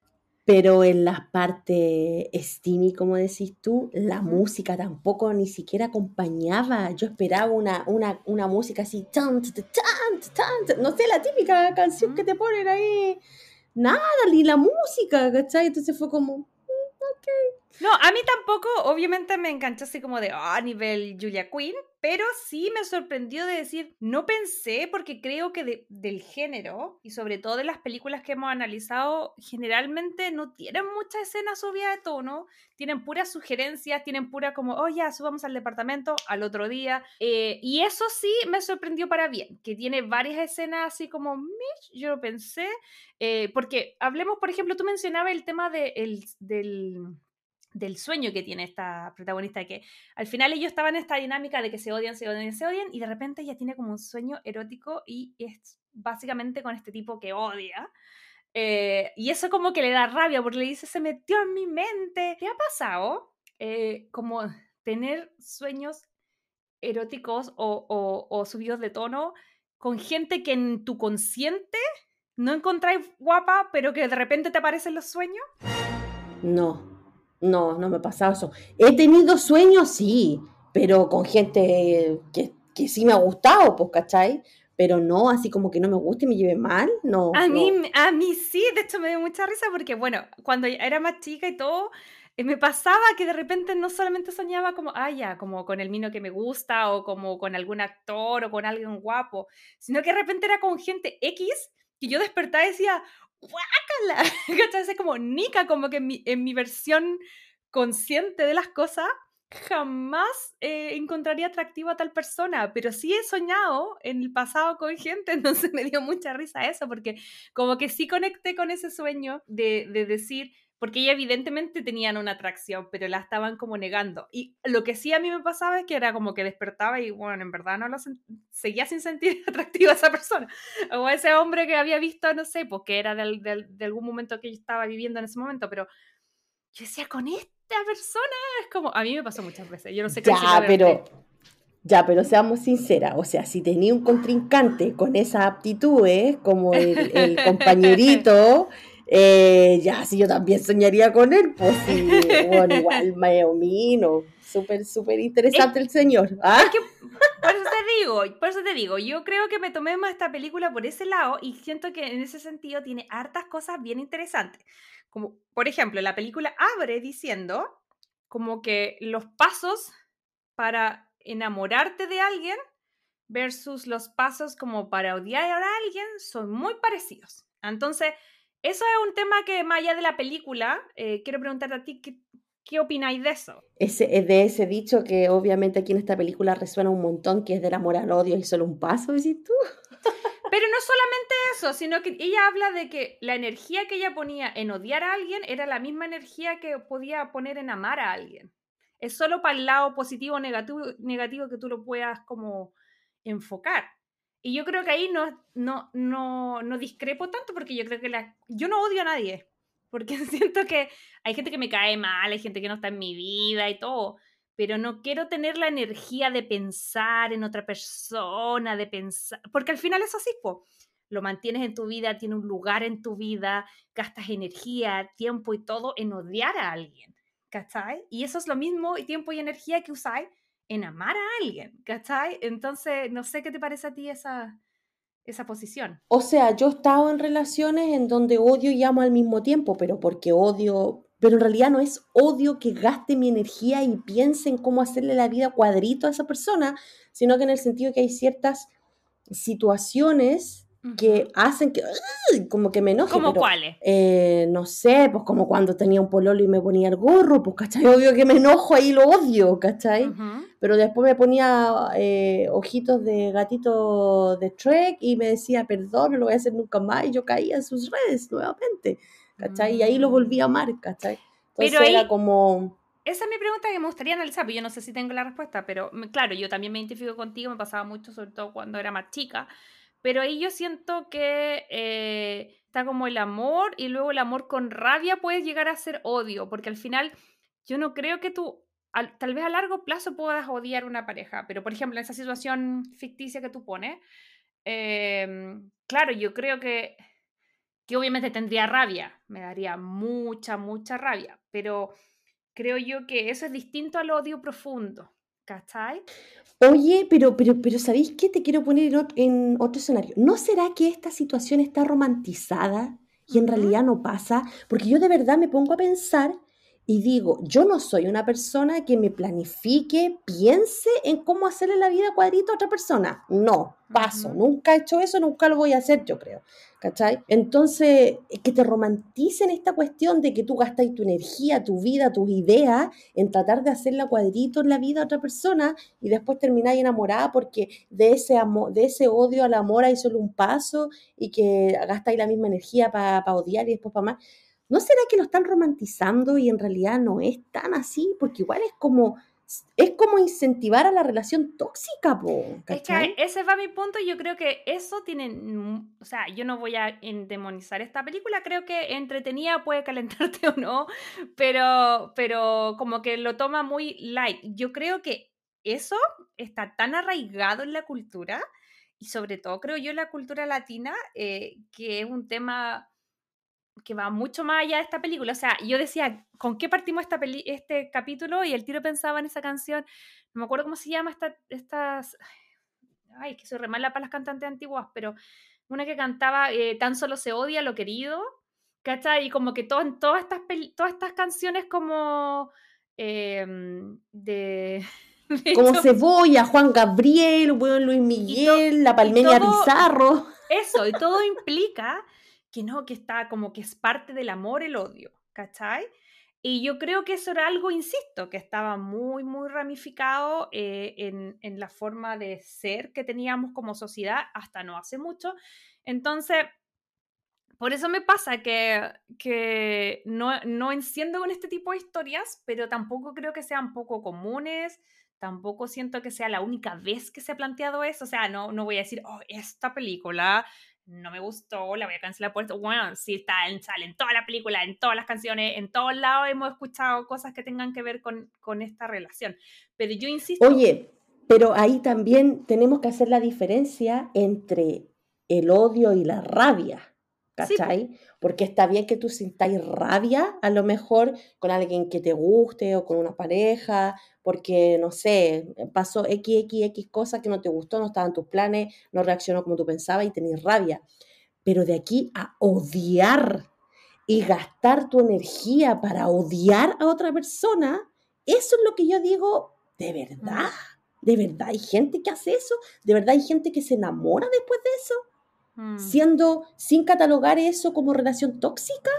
pero en la parte steamy, como decís tú, la música tampoco ni siquiera acompañaba. Yo esperaba una, una, una música así, tan, tan, tan, no sé, la típica canción que te ponen ahí. Nada, ni la música, ¿cachai? Entonces fue como, No, a mí tampoco, obviamente me enganchó así como de, ah, nivel Julia Quinn, pero sí me sorprendió de decir, no pensé, porque creo que de- del género, y sobre todo de las películas que hemos analizado, generalmente no tienen muchas escenas subidas de tono, tienen puras sugerencias, tienen pura como, oh ya, subamos al departamento al otro día, eh, y eso sí me sorprendió para bien, que tiene varias escenas así como, Mish, yo lo pensé, eh, porque hablemos, por ejemplo, tú mencionabas el tema de, el- del del sueño que tiene esta protagonista, que al final ellos estaban en esta dinámica de que se odian, se odian, se odian, y de repente ella tiene como un sueño erótico y es básicamente con este tipo que odia. Eh, y eso como que le da rabia porque le dice, se metió en mi mente. ¿Te ha pasado eh, como tener sueños eróticos o, o- o subidos de tono con gente que en tu consciente no encontráis guapa, pero que de repente te aparecen los sueños? no, no, no me ha pasado eso. He tenido sueños, sí, pero con gente que, que sí me ha gustado, pues, ¿cachai? Pero no, así como que no me guste y me lleve mal, no. A mí, no. me- a mí sí, de hecho me dio mucha risa porque, bueno, cuando era más chica y todo, eh, me pasaba que de repente no solamente soñaba como, ah, ya, como con el mino que me gusta o como con algún actor o con alguien guapo, sino que de repente era con gente X que yo despertaba y decía, ¡guácala! ¿Cachai? Como Nika, como que en mi, versión consciente de las cosas, jamás eh, encontraría atractiva a tal persona, pero sí he soñado en el pasado con gente, entonces me dio mucha risa eso, porque como que sí conecté con ese sueño de, de decir, porque ella evidentemente tenían una atracción, pero la estaban como negando. Y lo que sí a mí me pasaba es que era como que despertaba y bueno, en verdad no lo seguía sin sentir atractiva a esa persona. O a ese hombre que había visto, no sé, porque era del- del- de algún momento que yo estaba viviendo en ese momento, pero yo decía, con esta persona es como, a mí me pasó muchas veces, yo no sé qué Ya, pero, ya, pero seamos sinceras, o sea, si tenía un contrincante con esas aptitudes, como el, el compañerito, eh, ya, si yo también soñaría con él, pues sí, bueno, igual Maomino, súper, súper interesante el señor. ¿ah? Por eso te digo, por eso te digo, yo creo que me tomé más esta película por ese lado y siento que en ese sentido tiene hartas cosas bien interesantes. Como, por ejemplo, la película abre diciendo como que los pasos para enamorarte de alguien versus los pasos como para odiar a alguien son muy parecidos. Entonces, eso es un tema que más allá de la película, eh, quiero preguntarte a ti, ¿qué, qué opináis de eso? Ese, es de ese dicho que obviamente aquí en esta película resuena un montón, que es del amor al odio y solo un paso, decís tú. Pero no solamente eso, sino que ella habla de que la energía que ella ponía en odiar a alguien era la misma energía que podía poner en amar a alguien. Es solo para el lado positivo o negativo, negativo que tú lo puedas como enfocar. Y yo creo que ahí no, no, no, no discrepo tanto porque yo creo que la, yo no odio a nadie. Porque siento que hay gente que me cae mal, hay gente que no está en mi vida y todo. Pero no quiero tener la energía de pensar en otra persona, de pensar. Porque al final es así, po. Lo mantienes en tu vida, tiene un lugar en tu vida, gastas energía, tiempo y todo en odiar a alguien. ¿Cachai? Y eso es lo mismo, tiempo y energía que usáis en amar a alguien, ¿cachai? Entonces, no sé qué te parece a ti esa, esa posición. O sea, yo he estado en relaciones en donde odio y amo al mismo tiempo, pero porque odio, pero en realidad no es odio que gaste mi energía y piense en cómo hacerle la vida cuadrito a esa persona, sino que en el sentido que hay ciertas situaciones que hacen que como que me enoje. ¿Cómo cuáles? Eh, no sé, pues como cuando tenía un pololo y me ponía el gorro, pues cachai, obvio que me enojo ahí lo odio, ¿cachai? Pero después me ponía eh, ojitos de gatito de Trek y me decía, perdón, no lo voy a hacer nunca más, y yo caía en sus redes nuevamente, ¿cachai? Y ahí lo volví a amar, ¿cachai? Entonces pero era como... Esa es mi pregunta que me gustaría analizar, pero yo no sé si tengo la respuesta, pero claro, yo también me identifico contigo, me pasaba mucho, sobre todo cuando era más chica, pero ahí yo siento que eh, está como el amor y luego el amor con rabia puede llegar a ser odio, porque al final yo no creo que tú, tal vez a largo plazo puedas odiar una pareja, pero por ejemplo en esa situación ficticia que tú pones, em, claro, yo creo que, que obviamente tendría rabia, me daría mucha, mucha rabia, pero creo yo que eso es distinto al odio profundo, ¿cachai? Oye, pero, pero, pero ¿sabéis qué? Te quiero poner en otro, escenario. ¿No será que esta situación está romantizada y en realidad no pasa? Porque yo de verdad me pongo a pensar y digo, yo no soy una persona que me planifique, piense en cómo hacerle la vida cuadrito a otra persona. No, paso. Nunca he hecho eso, nunca lo voy a hacer, yo creo. ¿Cachai? Entonces, que te romanticen esta cuestión de que tú gastas tu energía, tu vida, tus ideas en tratar de hacerla cuadrito en la vida a otra persona y después termináis enamorada porque de ese, amor, de ese odio al amor hay solo un paso y que gastáis la misma energía para odiar y después para más. ¿No será que lo están romantizando y en realidad no es tan así? Porque igual es como es como incentivar a la relación tóxica, po, Es que ese va mi punto y yo creo que eso tiene, o sea, yo no voy a demonizar esta película, creo que entretenida puede calentarte o no, pero, pero como que lo toma muy light. Yo creo que eso está tan arraigado en la cultura y sobre todo creo yo en la cultura latina, eh, que es un tema que va mucho más allá de esta película. O sea, yo decía, ¿con qué partimos esta este capítulo? Y el tiro pensaba en esa canción, no me acuerdo cómo se llama esta, estas... Ay, que soy re mala para las cantantes antiguas, pero una que cantaba eh, Tan solo se odia lo querido, ¿cachai? Y como que todas, estas, todas estas canciones como em, de... como Cebolla, Juan Gabriel, Luis Miguel, La Palmeña Pizarro. Eso, y todo implica que no, que está como que es parte del amor el odio, ¿cachai? Y yo creo que eso era algo, insisto, que estaba muy, muy ramificado eh, en, en, la forma de ser que teníamos como sociedad hasta no hace mucho. Entonces, por eso me pasa que, que no, no enciendo con este tipo de historias, pero tampoco creo que sean poco comunes, tampoco siento que sea la única vez que se ha planteado eso. O sea, no, no voy a decir, oh, esta película no me gustó, la voy a cancelar por esto. Bueno, sí está en, en toda la película, en todas las canciones, en todos lados hemos escuchado cosas que tengan que ver con, con esta relación. Pero yo insisto. Oye, pero ahí también tenemos que hacer la diferencia entre el odio y la rabia. ¿Cachai? Porque está bien que tú sintáis rabia, a lo mejor con alguien que te guste o con una pareja, porque, no sé, pasó X, X, X cosa que no te gustó, no estaban tus planes, no reaccionó como tú pensabas y tenías rabia. Pero de aquí a odiar y gastar tu energía para odiar a otra persona, eso es lo que yo digo, ¿de verdad? ¿De verdad hay gente que hace eso? ¿De verdad hay gente que se enamora después de eso? Mm. siendo sin catalogar eso como relación tóxica.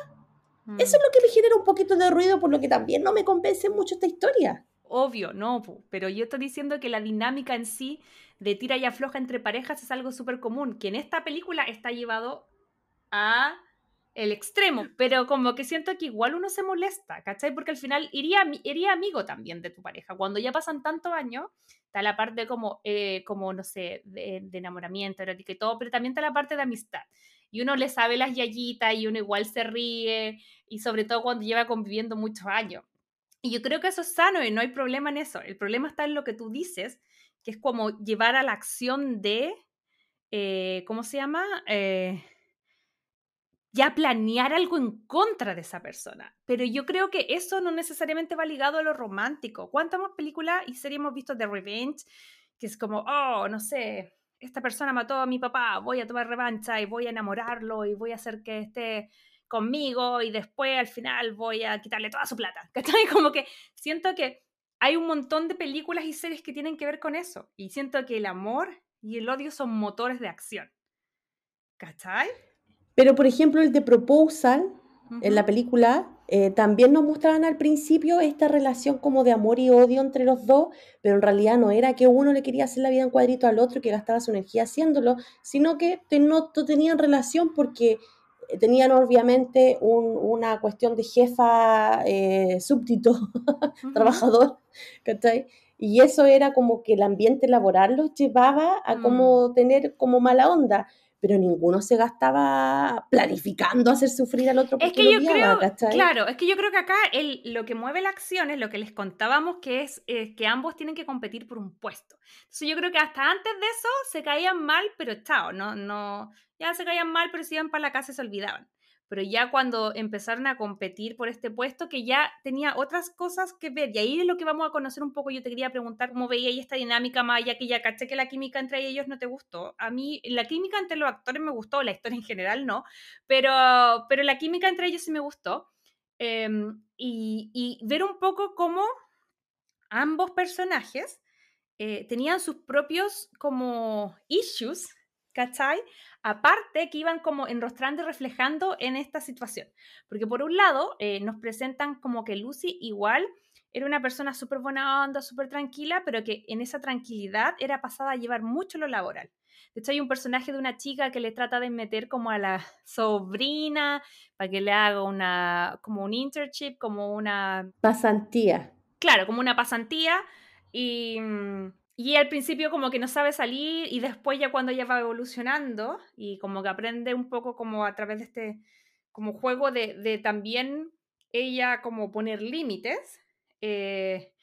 Eso es mm. lo que me genera un poquito de ruido, por lo que también no me convence mucho esta historia. Obvio, no, pero yo estoy diciendo que la dinámica en sí de tira y afloja entre parejas es algo súper común, que en esta película está llevado a el extremo, pero como que siento que igual uno se molesta, ¿cachai? Porque al final iría, iría amigo también de tu pareja. Cuando ya pasan tantos años, está la parte como, eh, como no sé, de, enamoramiento, erótico y todo, pero también está la parte de amistad. Y uno le sabe las yayitas y uno igual se ríe, y sobre todo cuando lleva conviviendo muchos años. Y yo creo que eso es sano y no hay problema en eso. El problema está en lo que tú dices, que es como llevar a la acción de, eh, ¿cómo se llama? Eh, ya planear algo en contra de esa persona. Pero yo creo que eso no necesariamente va ligado a lo romántico. ¿Cuántas más películas y series hemos visto de revenge? Que es como, oh, no sé, esta persona mató a mi papá, voy a tomar revancha y voy a enamorarlo y voy a hacer que esté conmigo y después al final voy a quitarle toda su plata. ¿Cachai? Como que siento que hay un montón de películas y series que tienen que ver con eso. Y siento que el amor y el odio son motores de acción. ¿Cachai? Pero, por ejemplo, el de Proposal, en la película, eh, también nos mostraban al principio esta relación como de amor y odio entre los dos, pero en realidad no era que uno le quería hacer la vida en cuadrito al otro y que gastaba su energía haciéndolo, sino que no tenían relación porque eh, tenían obviamente una cuestión de jefa eh, súbdito, trabajador, ¿cachai? Y eso era como que el ambiente laboral los llevaba a como mm. tener como mala onda pero ninguno se gastaba planificando hacer sufrir al otro. Es que yo creo, claro, es que yo creo que acá el, lo que mueve la acción es lo que les contábamos, que es que ambos tienen que competir por un puesto. Entonces yo creo que hasta antes de eso se caían mal, pero chao, no, no, ya se caían mal, pero se iban para la casa y se olvidaban pero ya cuando empezaron a competir por este puesto, que ya tenía otras cosas que ver, y ahí es lo que vamos a conocer un poco, yo te quería preguntar cómo veía esta dinámica más, que ya caché que la química entre ellos no te gustó. A mí la química entre los actores me gustó, la historia en general no, pero, pero la química entre ellos sí me gustó. Em, y, y, ver un poco cómo ambos personajes eh, tenían sus propios como issues, ¿cachai? Aparte que iban como enrostrando y reflejando en esta situación. Porque por un lado eh, nos presentan como que Lucy igual era una persona súper buena onda, súper tranquila, pero que en esa tranquilidad era pasada a llevar mucho lo laboral. De hecho, hay un personaje de una chica que le trata de meter como a la sobrina para que le haga una, como un internship, como una... Pasantía. Claro, como una pasantía. Y, mm, y al principio como que no sabe salir y después ya cuando ella va evolucionando y como que aprende un poco como a través de este como juego de, también ella como poner límites, eh,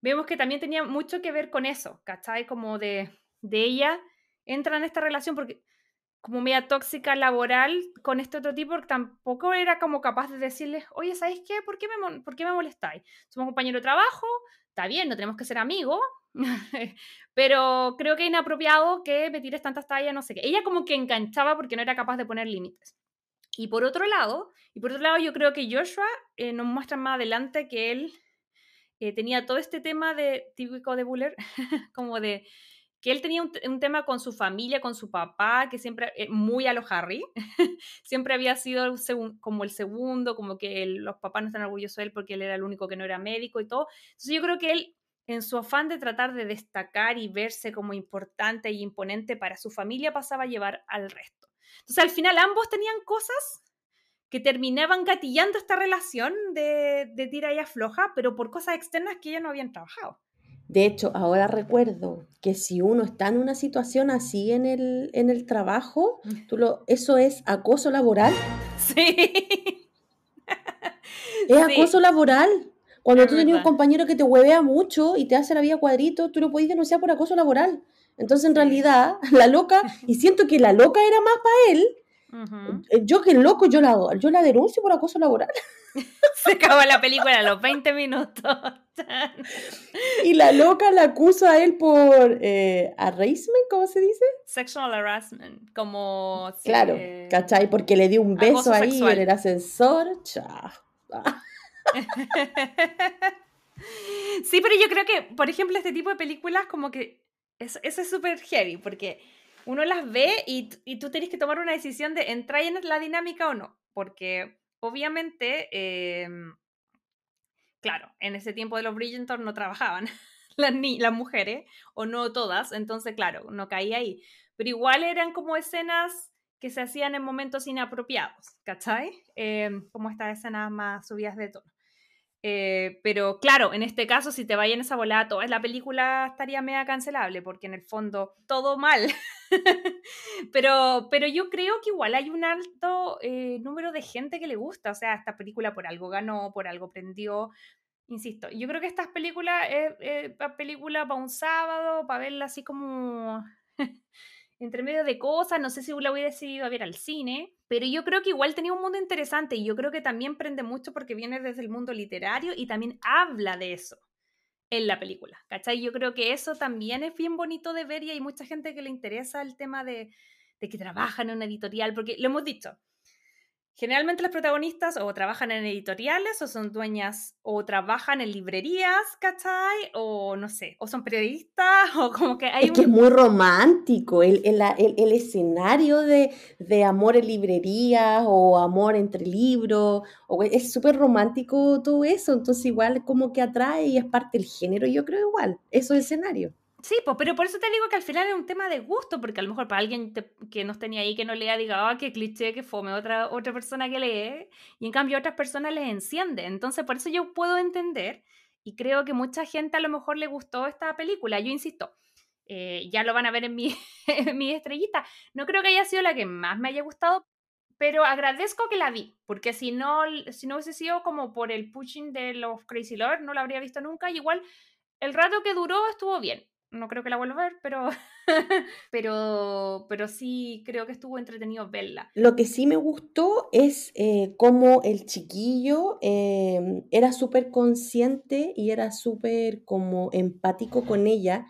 vemos que también tenía mucho que ver con eso, ¿cachai? Como de, de ella entra en esta relación porque como media tóxica laboral con este otro tipo, porque tampoco era como capaz de decirle, oye, ¿sabes qué? ¿Por qué me, ¿por qué me molestáis? Somos compañeros de trabajo, está bien, no tenemos que ser amigos, pero creo que es inapropiado que me tires tantas tallas, no sé qué. Ella como que enganchaba porque no era capaz de poner límites. Y por otro lado, y por otro lado yo creo que Joshua eh, nos muestra más adelante que él eh, tenía todo este tema de típico de Buller, como de que él tenía un, tema con su familia, con su papá, que siempre, eh, muy a lo Harry, siempre había sido como el segundo, como que los papás no están orgullosos de él porque él era el único que no era médico y todo. Entonces yo creo que él, en su afán de tratar de destacar y verse como importante y imponente para su familia, pasaba a llevar al resto. Entonces al final ambos tenían cosas que terminaban gatillando esta relación de, de tira y afloja, pero por cosas externas que ellos no habían trabajado. De hecho, ahora recuerdo que si uno está en una situación así en el, en el trabajo, mm. tú lo, eso es acoso laboral. Sí. Es acoso laboral. Cuando tú tienes un compañero que te huevea mucho y te hace la vida cuadrito, tú lo puedes denunciar por acoso laboral. Entonces, en realidad, la loca, y siento que la loca era más para él, eh, yo que loco, yo la, yo la denuncio por acoso laboral. Se acabó la película a los 20 minutos. y la loca la acusa a él por eh, harassment, ¿cómo se dice? Sexual harassment, como... Claro, ¿cachai? Porque le dio un beso ahí en el ascensor. Chao. sí, pero yo creo que, por ejemplo, este tipo de películas como que eso, es súper heavy, porque uno las ve y, tú tienes que tomar una decisión de entrar en la dinámica o no, porque obviamente, em, claro, en ese tiempo de los Bridgerton no trabajaban las, las mujeres, o no todas, entonces, claro, no caía ahí. Pero igual eran como escenas que se hacían en momentos inapropiados, ¿cachai? Eh, como estas escenas más subidas de tono. Eh, pero claro, en este caso, si te vayan esa volada toda la película estaría media cancelable, porque en el fondo todo mal. pero, pero yo creo que igual hay un alto eh, número de gente que le gusta. O sea, esta película por algo ganó, por algo prendió. Insisto, yo creo que esta película es película para un sábado, para verla así como entre medio de cosas, no sé si la hubiera decidido a ver al cine, pero yo creo que igual tenía un mundo interesante y yo creo que también prende mucho porque viene desde el mundo literario y también habla de eso en la película, ¿cachai? Yo creo que eso también es bien bonito de ver y hay mucha gente que le interesa el tema de, de que trabajan en una editorial, porque lo hemos dicho, Generalmente los protagonistas o trabajan en editoriales o son dueñas o trabajan en librerías, ¿cachai? O no sé, o son periodistas o como que hay... Es que es muy romántico el, el, el, escenario de, de, amor en librerías o amor entre libros, o es súper romántico todo eso, entonces igual como que atrae y es parte del género, yo creo igual, eso es escenario. Sí, pues, pero por eso te digo que al final es un tema de gusto, porque a lo mejor para alguien que no esté ni ahí, que no lea, diga, ah, qué cliché, que fome, otra, otra persona que lee, y en cambio a otras personas les enciende. Entonces, por eso yo puedo entender, y creo que mucha gente a lo mejor le gustó esta película. Yo insisto, eh, ya lo van a ver en mi, en mi estrellita. No creo que haya sido la que más me haya gustado, pero agradezco que la vi, porque si no, si no hubiese sido como por el pushing de los Crazy Lord, no la habría visto nunca. Y igual, el rato que duró estuvo bien no creo que la vuelva a ver, pero, pero, pero sí creo que estuvo entretenido verla. Lo que sí me gustó es eh, cómo el chiquillo em, era súper consciente y era súper como empático con ella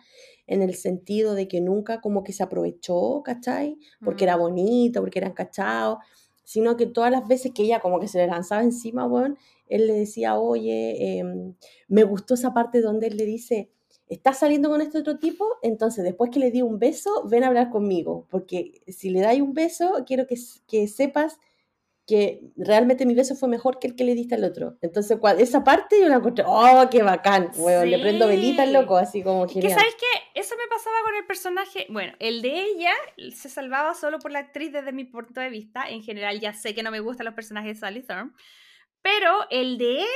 en el sentido de que nunca como que se aprovechó, ¿cachai? Porque era mm. bonito, porque eran cachados, sino que todas las veces que ella como que se le lanzaba encima, bueno, él le decía, oye, em, me gustó esa parte donde él le dice, estás saliendo con este otro tipo, entonces después que le di un beso, ven a hablar conmigo, porque si le dais un beso, quiero que, que, sepas que realmente mi beso fue mejor que el que le diste al otro. Entonces, esa parte yo la encontré, oh, qué bacán, le prendo velita al loco, así como genial. Que sabes qué, eso me pasaba con el personaje, bueno, el de ella se salvaba solo por la actriz desde mi punto de vista, en general ya sé que no me gustan los personajes de Sally Thorne, pero el de él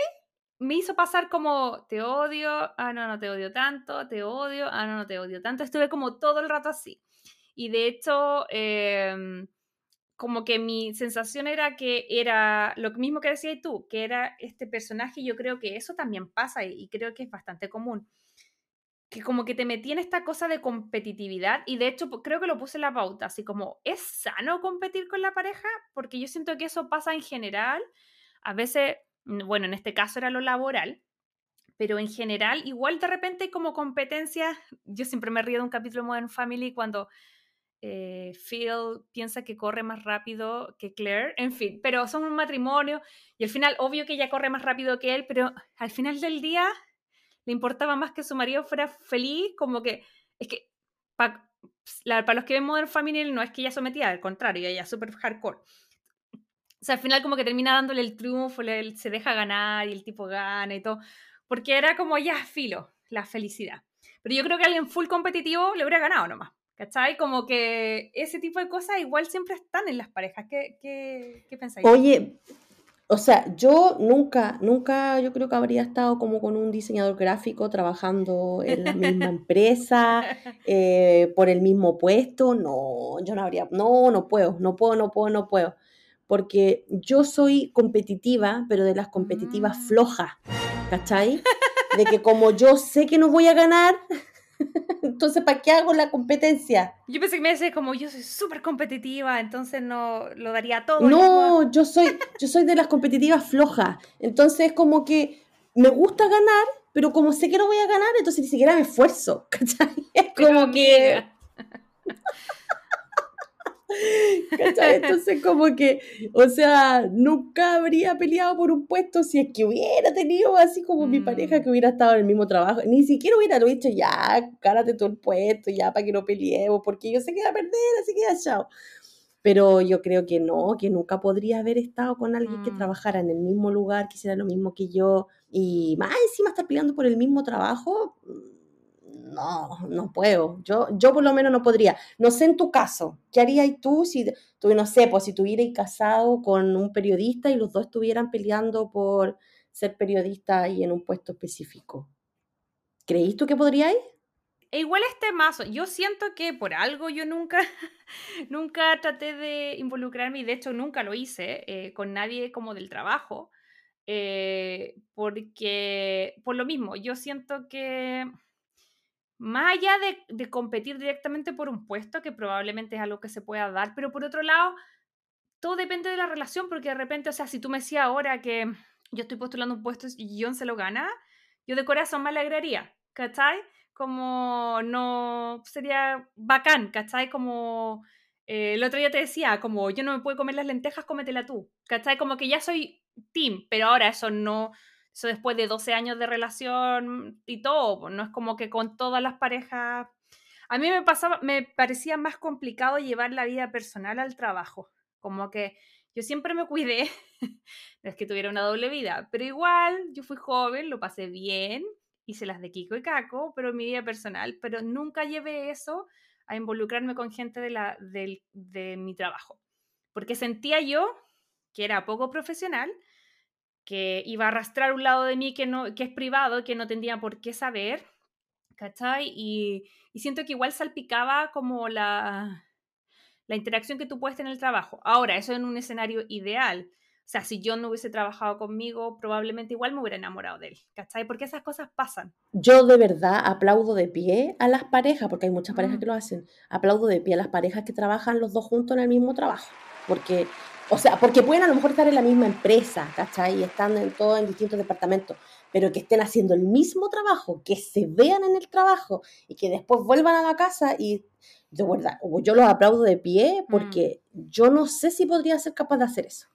me hizo pasar como, te odio, ah, no, no te odio tanto, te odio, ah, no, no te odio tanto. Estuve como todo el rato así. Y de hecho, em, como que mi sensación era que era lo mismo que decías tú, que era este personaje, y yo creo que eso también pasa y, creo que es bastante común. Que como que te metí en esta cosa de competitividad y de hecho creo que lo puse en la pauta, así como, ¿es sano competir con la pareja? Porque yo siento que eso pasa en general. A veces bueno, en este caso era lo laboral, pero en general, igual de repente como competencia, yo siempre me río de un capítulo de Modern Family cuando eh, Phil piensa que corre más rápido que Claire, en fin, pero son un matrimonio y al final, obvio que ella corre más rápido que él, pero al final del día le importaba más que su marido fuera feliz, como que, es que para los que ven Modern Family no es que ella sometía, al contrario, ella es súper hardcore. O sea, al final como que termina dándole el triunfo, le, se deja ganar y el tipo gana y todo. Porque era como ya filo, la felicidad. Pero yo creo que alguien full competitivo le hubiera ganado nomás. ¿Cachai? Como que ese tipo de cosas igual siempre están en las parejas. ¿Qué, qué, qué pensáis? Oye, o sea, yo nunca, nunca, yo creo que habría estado como con un diseñador gráfico trabajando en la misma empresa, eh, por el mismo puesto. No, yo no habría, no, no puedo, no puedo, no puedo, no puedo porque yo soy competitiva, pero de las competitivas mm. flojas, ¿cachai? De que como yo sé que no voy a ganar, entonces ¿para qué hago la competencia? Yo pensé que me decía como yo soy súper competitiva, entonces no lo daría todo. No, yo soy, yo soy de las competitivas flojas, entonces como que me gusta ganar, pero como sé que no voy a ganar, entonces ni siquiera me esfuerzo, ¿cachai? Es como que... Entonces, como que, o sea, nunca habría peleado por un puesto si es que hubiera tenido así como mi pareja mm. que hubiera estado en el mismo trabajo. Ni siquiera hubiera dicho, ya, cárate todo el puesto, ya, para que no peleemos, porque yo sé que va a perder, así que ya, chao. Pero yo creo que no, que nunca podría haber estado con alguien que mm. trabajara en el mismo lugar, que hiciera lo mismo que yo, y más encima estar peleando por el mismo trabajo no, no puedo. Yo, yo por lo menos no podría. No sé en tu caso, ¿qué harías tú si, tú, no sé, pues si tuvieras casado con un periodista y los dos estuvieran peleando por ser periodista y en un puesto específico? ¿Creís tú que podríais? E igual este mazo, yo siento que por algo yo nunca, nunca traté de involucrarme y de hecho nunca lo hice eh, con nadie como del trabajo, eh, porque por lo mismo, yo siento que más allá de, de, competir directamente por un puesto, que probablemente es algo que se pueda dar, pero por otro lado, todo depende de la relación, porque de repente, o sea, si tú me decías ahora que yo estoy postulando un puesto y John se lo gana, yo de corazón me alegraría, ¿cachai? como no sería bacán, ¿cachai? Como eh, el otro día te decía, como yo no me puedo comer las lentejas, cómetela tú, ¿cachai? Como que ya soy team, pero ahora eso no, eso después de 12 años de relación y todo, no es como que con todas las parejas. A mí me pasaba, me parecía más complicado llevar la vida personal al trabajo, como que yo siempre me cuidé, no es que tuviera una doble vida, pero igual yo fui joven, lo pasé bien, hice las de Kiko y Caco, pero mi vida personal, pero nunca llevé eso a involucrarme con gente de, la, de, mi trabajo, porque sentía yo que era poco profesional, que iba a arrastrar un lado de mí que, no, que es privado, que no tendría por qué saber, ¿cachai? Y, y siento que igual salpicaba como la, la interacción que tú puedes tener en el trabajo. Ahora, eso en un escenario ideal, o sea, si yo no hubiese trabajado conmigo, probablemente igual me hubiera enamorado de él, ¿cachai? Porque esas cosas pasan. Yo de verdad aplaudo de pie a las parejas, porque hay muchas parejas mm. que lo hacen. Aplaudo de pie a las parejas que trabajan los dos juntos en el mismo trabajo. Porque, o sea, porque pueden a lo mejor estar en la misma empresa, ¿cachai? Y están en todo en distintos departamentos, pero que estén haciendo el mismo trabajo, que se vean en el trabajo y que después vuelvan a la casa y de verdad, yo los aplaudo de pie mm. porque yo no sé si podría ser capaz de hacer eso.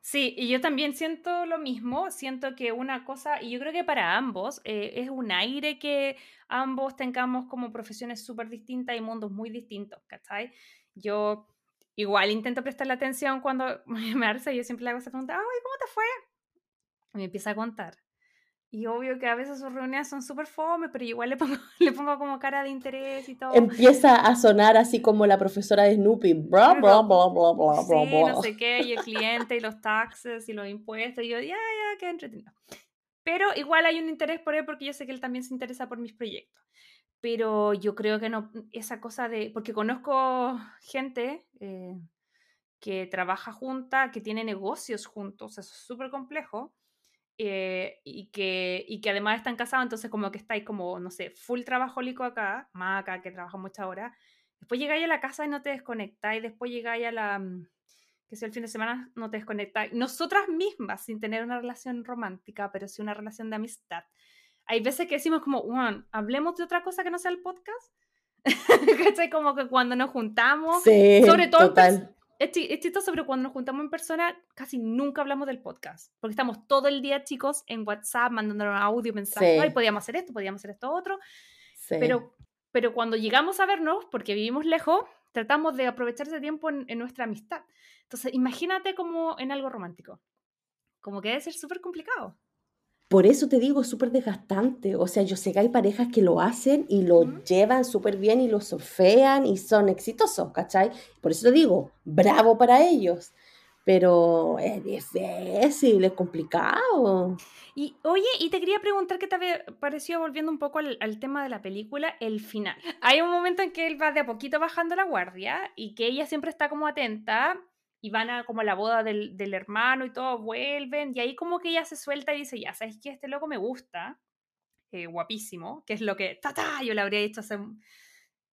Sí, y yo también siento lo mismo, siento que una cosa, y yo creo que para ambos eh, es un aire que ambos tengamos como profesiones súper distintas y mundos muy distintos, ¿cachai? Yo igual intento prestarle atención cuando me hace, yo siempre le hago esa pregunta, ay, ¿cómo te fue? Y me empieza a contar. Y obvio que a veces sus reuniones son súper fome, pero igual le pongo, le pongo como cara de interés y todo. Empieza a sonar así como la profesora de Snoopy. Bla, bla, bla, bla, bla, sí, no sé qué, y el cliente, y los taxes, y los impuestos. Y yo, ya, ya, qué entretenido. Pero igual hay un interés por él porque yo sé que él también se interesa por mis proyectos. Pero yo creo que no, esa cosa de, porque conozco gente eh, que trabaja junta, que tiene negocios juntos, eso es súper complejo eh, y, que, y que además están casados, entonces como que estáis como, no sé, full trabajólico acá, más acá que trabaja muchas horas, después llegáis a la casa y no te desconectáis, después llegáis a la, mm, que sea el fin de semana, no te desconectáis. Nosotras mismas, sin tener una relación romántica, pero sí una relación de amistad. Hay veces que decimos como, Juan, hablemos de otra cosa que no sea el podcast. ¿Cachai? Como que cuando nos juntamos, sobre todo total es, chistoso, pero cuando nos juntamos en persona, casi nunca hablamos del podcast. Porque estamos todo el día, chicos, en WhatsApp, mandándonos audio, mensajes. Ay, podíamos hacer esto, podíamos hacer esto otro. Pero, pero cuando llegamos a vernos, porque vivimos lejos, tratamos de aprovechar ese tiempo en, en nuestra amistad. Entonces, imagínate como en algo romántico. Como que debe ser súper complicado. Por eso te digo, es súper desgastante. O sea, yo sé que hay parejas que lo hacen y lo llevan súper bien y lo surfean y son exitosos, ¿cachai? Por eso te digo, bravo para ellos. Pero es difícil, es complicado. Y oye, y te quería preguntar qué te pareció, volviendo un poco al, al, tema de la película, el final. Hay un momento en que él va de a poquito bajando la guardia y que ella siempre está como atenta y van a como la boda del, del, hermano y todo, vuelven, y ahí como que ella se suelta y dice, ya, ¿sabes qué? Este loco me gusta, eh, guapísimo, que es lo que, ta, ta, yo le habría dicho hace,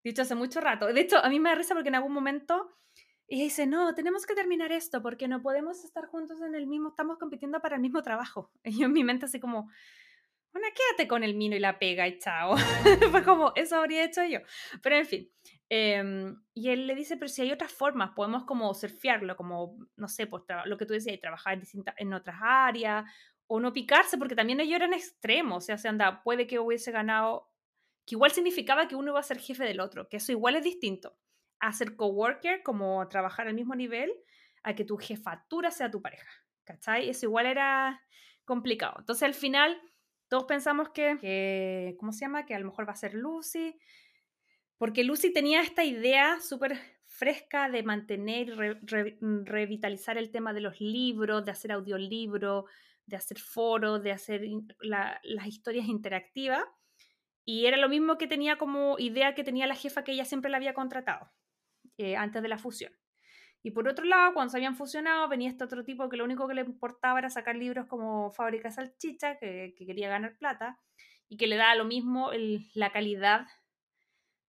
dicho hace mucho rato. De hecho, a mí me da risa porque en algún momento ella dice, no, tenemos que terminar esto porque no podemos estar juntos en el mismo, estamos compitiendo para el mismo trabajo. Y yo en mi mente así como, bueno, quédate con el mino y la pega y chao. Fue como, eso habría hecho yo. Pero en fin, Em, y él le dice, pero si hay otras formas, podemos como surfearlo, como, no sé, pues lo que tú decías, trabajar en, distintas, en otras áreas, o no picarse, porque también ellos eran extremos, o sea, se anda, puede que hubiese ganado, que igual significaba que uno iba a ser jefe del otro, que eso igual es distinto, a ser coworker, como trabajar al mismo nivel, a que tu jefatura sea tu pareja, ¿cachai? Eso igual era complicado. Entonces al final todos pensamos que, que, ¿cómo se llama? Que a lo mejor va a ser Lucy, porque Lucy tenía esta idea súper fresca de mantener y mm, revitalizar el tema de los libros, de hacer audiolibro, de hacer foros, de hacer las historias interactivas. Y era lo mismo que tenía como idea que tenía la jefa que ella siempre la había contratado eh, antes de la fusión. Y por otro lado, cuando se habían fusionado, venía este otro tipo que lo único que le importaba era sacar libros como Fábrica Salchicha, que, que quería ganar plata, y que le daba lo mismo la calidad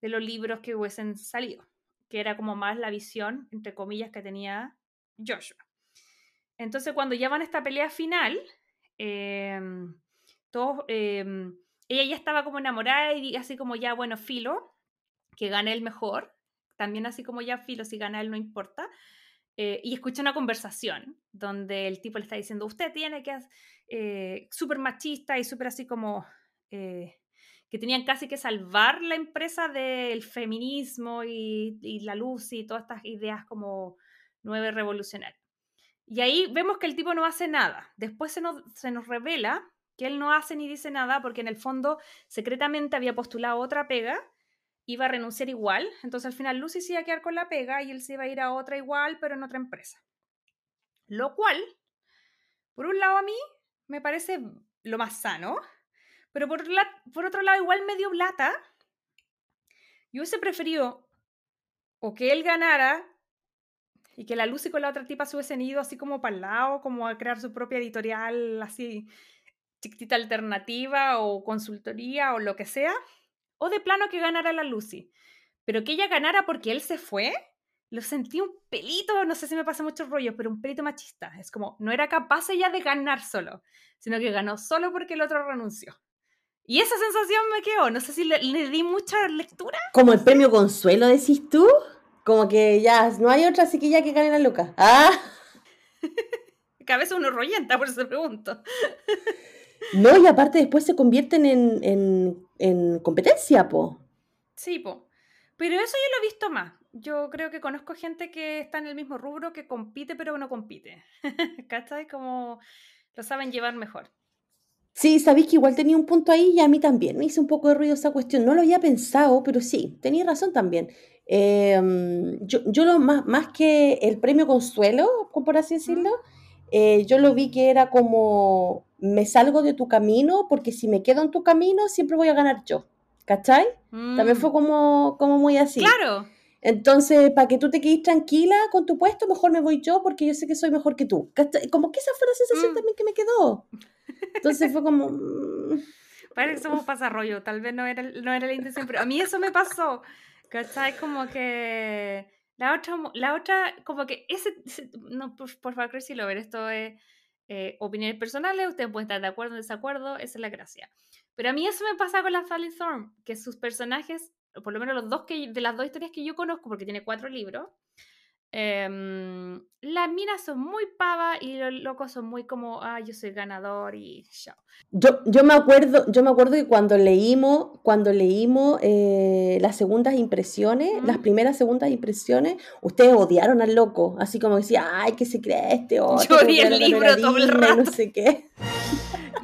de los libros que hubiesen salido, que era como más la visión, entre comillas, que tenía Joshua. Entonces, cuando ya van a esta pelea final, em, em, ella ya estaba como enamorada y así como ya, bueno, filo, que gane el mejor, también así como ya filo, si gana él no importa. Eh, y escucha una conversación donde el tipo le está diciendo, usted tiene que, eh, súper machista y súper así como, eh, que tenían casi que salvar la empresa del feminismo y, la luz y todas estas ideas como nueve revolucionarias. Y ahí vemos que el tipo no hace nada. Después se nos, se nos revela que él no hace ni dice nada porque en el fondo secretamente había postulado otra pega iba a renunciar igual, entonces al final Lucy se iba a quedar con la pega y él se iba a ir a otra igual, pero en otra empresa. Lo cual, por un lado a mí, me parece lo más sano, pero por, otro lado igual medio blata. Yo hubiese preferido o que él ganara y que la Lucy con la otra tipa se hubiesen ido así como para el lado, como a crear su propia editorial así chiquitita alternativa o consultoría o lo que sea, o de plano que ganara la Lucy. Pero que ella ganara porque él se fue, lo sentí un pelito, no sé si me pasa mucho rollo, pero un pelito machista. Es como, no era capaz ella de ganar solo, sino que ganó solo porque el otro renunció. Y esa sensación me quedó, no sé si le, di mucha lectura. Como el premio consuelo, decís tú. Como que ya, no hay otra, así que gane la loca. ¡Ah! Cabeza uno rollenta, por eso pregunto. No, y aparte después se convierten en, competencia, po. Sí, po. Pero eso yo lo he visto más. Yo creo que conozco gente que está en el mismo rubro, que compite pero no compite. ¿Cachai? Como lo saben llevar mejor. Sí, sabéis que igual tenía un punto ahí y a mí también me hizo un poco de ruido esa cuestión. No lo había pensado, pero sí, tenía razón también. Em, yo, yo lo más, más que el premio consuelo, por así decirlo, eh, yo lo vi que era como me salgo de tu camino porque si me quedo en tu camino siempre voy a ganar yo. ¿Cachai? También fue mm. como, como muy así. Claro. Entonces, para que tú te quedes tranquila con tu puesto, mejor me voy yo porque yo sé que soy mejor que tú. Como que esa fue la sensación mm. también que me quedó. Entonces fue como... Mm. Parece que somos pasarrollo, tal vez no era, no era la intención, pero a mí eso me pasó. ¿Cachai? Como que la otra, la otra como que ese, no, por, por favor, si lo ver, esto es eh, opiniones personales, ustedes pueden estar de acuerdo o desacuerdo, esa es la gracia. Pero a mí eso me pasa con la Sally Thorne, que sus personajes, por lo menos los dos que, de las dos historias que yo conozco, porque tiene cuatro libros, Em, las minas son muy pavas y los locos son muy como, ah, yo soy ganador y chao. Yo, yo, me acuerdo, yo me acuerdo que cuando leímos, cuando leímos eh, las segundas impresiones, las primeras segundas impresiones, ustedes odiaron al loco, así como decía, ay, que se cree este otro. Yo vi el libro todo el rato. No sé qué.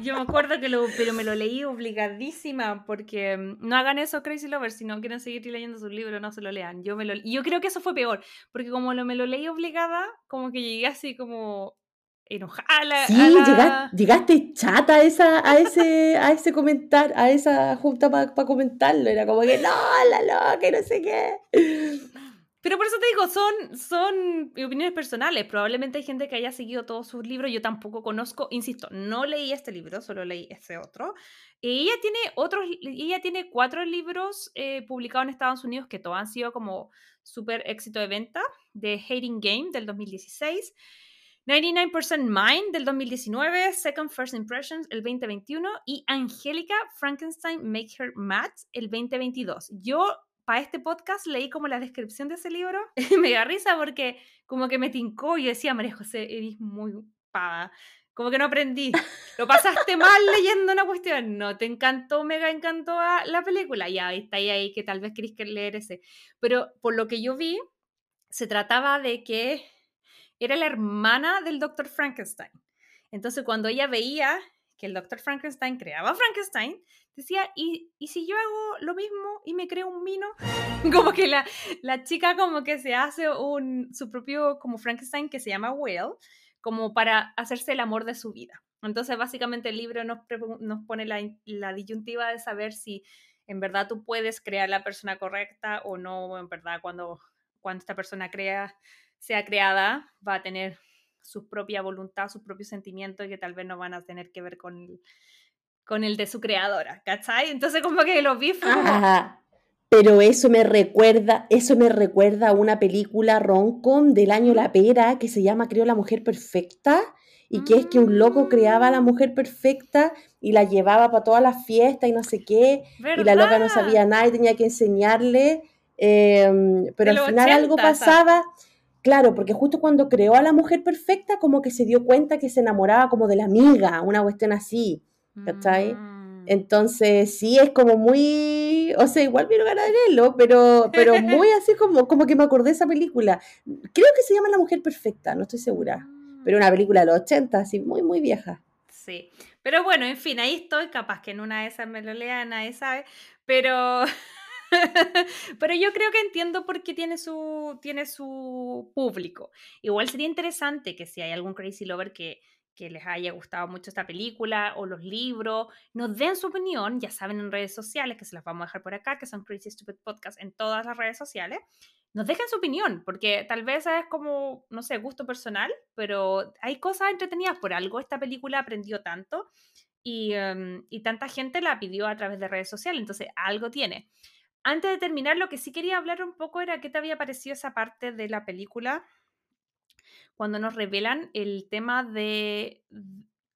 Yo me acuerdo que lo, pero me lo leí obligadísima, porque mm, no hagan eso Crazy Lovers, si no quieren seguir leyendo sus libros, no se lo lean. Yo, me lo, y yo creo que eso fue peor, porque como lo, me lo leí obligada, como que llegué así como enojada. Sí, llegaste, chata a, esa, a, ese, a ese comentar, a esa junta para comentarlo. Era como que no, la loca, no sé qué. Pero por eso te digo, son, son opiniones personales. Probablemente hay gente que haya seguido todos sus libros. Yo tampoco conozco, insisto, no leí este libro, solo leí ese otro. Ella tiene otros, ella tiene cuatro libros eh, publicados en Estados Unidos que todos han sido como súper éxito de venta. De Hating Game del 2016. 99% Mine del 2019, Second First Impressions el 2021 y Angélica Frankenstein Make Her Mad el 2022. Yo para este podcast leí como la descripción de ese libro y me da risa porque como que me tincó y decía, María José, eres muy pava. Como que no aprendí. Lo pasaste mal leyendo una cuestión. No te encantó, mega encantó la película. Ya está ahí, ahí que tal vez querés leer ese. Pero por lo que yo vi, se trataba de que era la hermana del doctor Frankenstein. Entonces cuando ella veía que el doctor Frankenstein creaba Frankenstein, decía, ¿y, ¿y, si yo hago lo mismo y me creo un vino? como que la, la chica como que se hace un, su propio como Frankenstein que se llama Will, como para hacerse el amor de su vida. Entonces, básicamente el libro nos, nos pone la, la disyuntiva de saber si en verdad tú puedes crear la persona correcta o no, en verdad cuando, cuando esta persona crea, sea creada, va a tener su propia voluntad, sus propios sentimientos y que tal vez no van a tener que ver con el, con el de su creadora, ¿cachai? Entonces como que lo vi Pero eso me recuerda, eso me recuerda a una película roncom del año La Pera que se llama creo La Mujer Perfecta y que es que un loco creaba a la mujer perfecta y la llevaba para todas las fiestas y no sé qué, y la loca no sabía nada y tenía que enseñarle, em, pero al final algo pasaba, claro, porque justo cuando creó a la mujer perfecta como que se dio cuenta que se enamoraba como de la amiga, una cuestión así, ¿cachai? Mm. Entonces, sí, es como muy, o sea, igual quiero ganar de leerlo, pero, pero muy así como, como que me acordé de esa película. Creo que se llama La Mujer Perfecta, no estoy segura pero una película de los 80, así muy, muy vieja. Sí, pero bueno, en fin, ahí estoy, capaz que en una de esas me lo lea, nadie sabe, pero... Pero yo creo que entiendo por qué tiene su, tiene su público. Igual sería interesante que si hay algún crazy lover que, que les haya gustado mucho esta película o los libros, nos den su opinión, ya saben en redes sociales, que se las vamos a dejar por acá, que son Crazy Stupid Podcast en todas las redes sociales nos dejen su opinión, porque tal vez es como, no sé, gusto personal, pero hay cosas entretenidas por algo. Esta película aprendió tanto y, em, y tanta gente la pidió a través de redes sociales, entonces algo tiene. Antes de terminar, lo que sí quería hablar un poco era qué te había parecido esa parte de la película cuando nos revelan el tema de,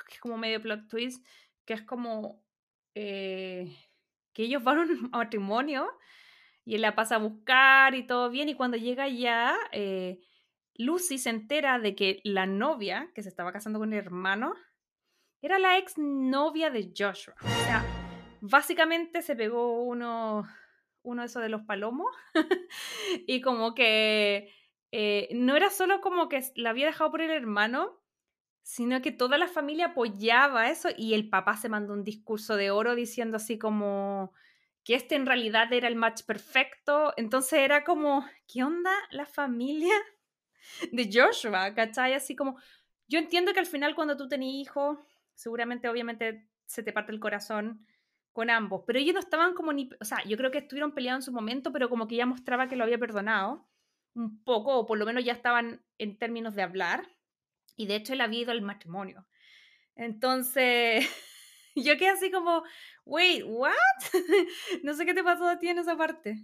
es como medio plot twist, que es como eh, que ellos van a un matrimonio y él la pasa a buscar y todo bien. Y cuando llega ya, eh, Lucy se entera de que la novia que se estaba casando con el hermano era la ex novia de Joshua. O sea, básicamente se pegó uno, uno de esos de los palomos y como que eh, no era solo como que la había dejado por el hermano, sino que toda la familia apoyaba eso y el papá se mandó un discurso de oro diciendo así como que este en realidad era el match perfecto. Entonces era como, ¿qué onda la familia de Joshua? ¿Cachai? Así como, yo entiendo que al final cuando tú tenías hijos, seguramente obviamente se te parte el corazón con ambos, pero ellos no estaban como ni, o sea, yo creo que estuvieron peleando en su momento, pero como que ya mostraba que lo había perdonado un poco, o por lo menos ya estaban en términos de hablar, y de hecho él había ido al matrimonio. Entonces, yo quedé así como, wait, what? no sé qué te pasó a ti en esa parte.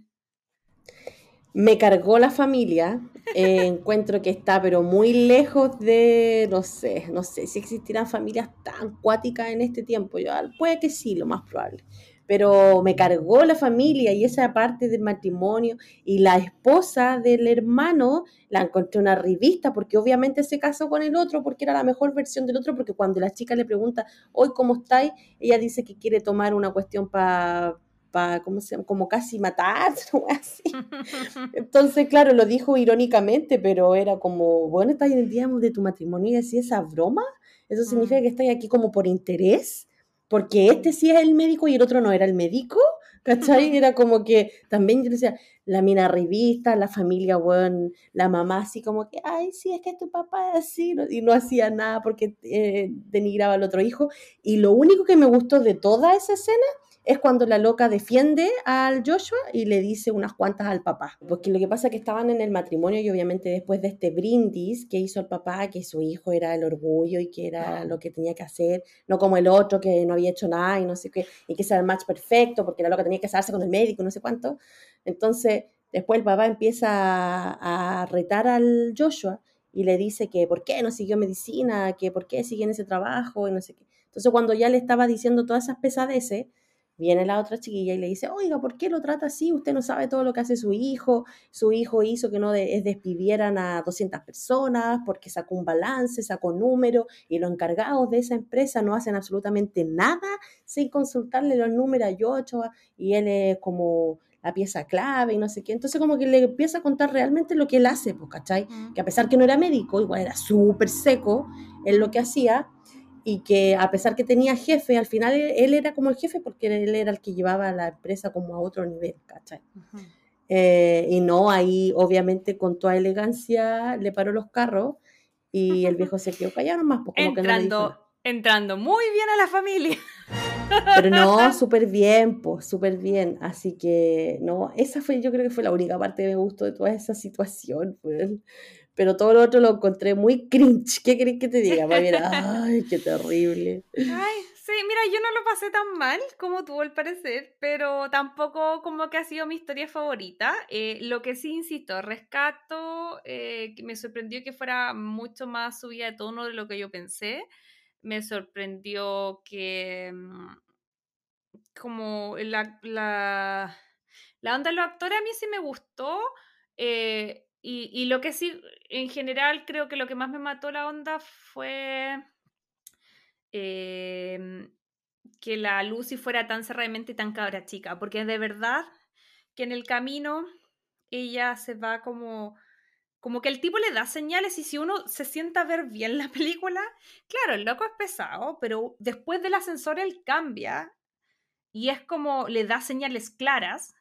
Me cargó la familia, eh, encuentro que está pero muy lejos de, no sé, no sé si existirán familias tan cuáticas en este tiempo, yo, puede que sí, lo más probable, pero me cargó la familia y esa parte del matrimonio. Y la esposa del hermano la encontré una revista porque obviamente se casó con el otro porque era la mejor versión del otro porque cuando la chica le pregunta hoy cómo estáis ella dice que quiere tomar una cuestión para pa, ¿cómo se llama? como casi matarse así. entonces claro lo dijo irónicamente pero era como bueno estás en el día de tu matrimonio y así esa broma eso significa mm. que estás aquí como por interés porque este sí es el médico y el otro no era el médico, ¿cachai? Era como que también yo decía, la mina revista, la familia, bueno, la mamá así como que, ay, sí, es que tu papá es así, y no hacía nada porque eh, denigraba al otro hijo. Y lo único que me gustó de toda esa escena es cuando la loca defiende al Joshua y le dice unas cuantas al papá. Porque lo que pasa es que estaban en el matrimonio y obviamente después de este brindis que hizo el papá, que su hijo era el orgullo y que era lo que tenía que hacer, no como el otro que no había hecho nada y no sé qué, y que era el match perfecto porque la loca tenía que casarse con el médico, no sé cuánto. Entonces, después el papá empieza a, a retar al Joshua y le dice que por qué no siguió medicina, que por qué sigue en ese trabajo y no sé qué. Entonces, cuando ya le estaba diciendo todas esas pesadeces, Viene la otra chiquilla y le dice, oiga, ¿por qué lo trata así? Usted no sabe todo lo que hace su hijo. Su hijo hizo que no despidieran a 200 personas porque sacó un balance, sacó números y los encargados de esa empresa no hacen absolutamente nada sin consultarle los números a Yochoa y él es como la pieza clave y no sé qué. Entonces como que le empieza a contar realmente lo que él hace, pues, ¿cachai? Que a pesar que no era médico, igual era súper seco en lo que hacía y que a pesar que tenía jefe, al final él, él era como el jefe porque él era el que llevaba la empresa como a otro nivel, ¿cachai? Ujú. Eh, y no, ahí obviamente con toda elegancia le paró los carros y el viejo se quedó callado nomás, pues no Entrando, nada. entrando muy bien a la familia. Pero no, súper bien, pues, súper bien. Así que, no, esa fue, yo creo que fue la única parte que me gustó de toda esa situación, pues. Pero todo lo otro lo encontré muy cringe. ¿Qué querés que te diga? Mira, ay, qué terrible. Ay, sí, mira, yo no lo pasé tan mal como tú al parecer, pero tampoco como que ha sido mi historia favorita. Eh, lo que sí, insisto, rescato, eh, me sorprendió que fuera mucho más subida de tono de lo que yo pensé. Me sorprendió que mm, como la, la, la onda de los actores a mí sí me gustó. eh, y, lo que sí, en general, creo que lo que más me mató la onda fue em, que la Lucy fuera tan cerradamente y tan cabra chica, porque de verdad que en el camino ella se va como, como que el tipo le da señales y si uno se sienta a ver bien la película, claro, el loco es pesado, pero después del ascensor él cambia y es como le da señales claras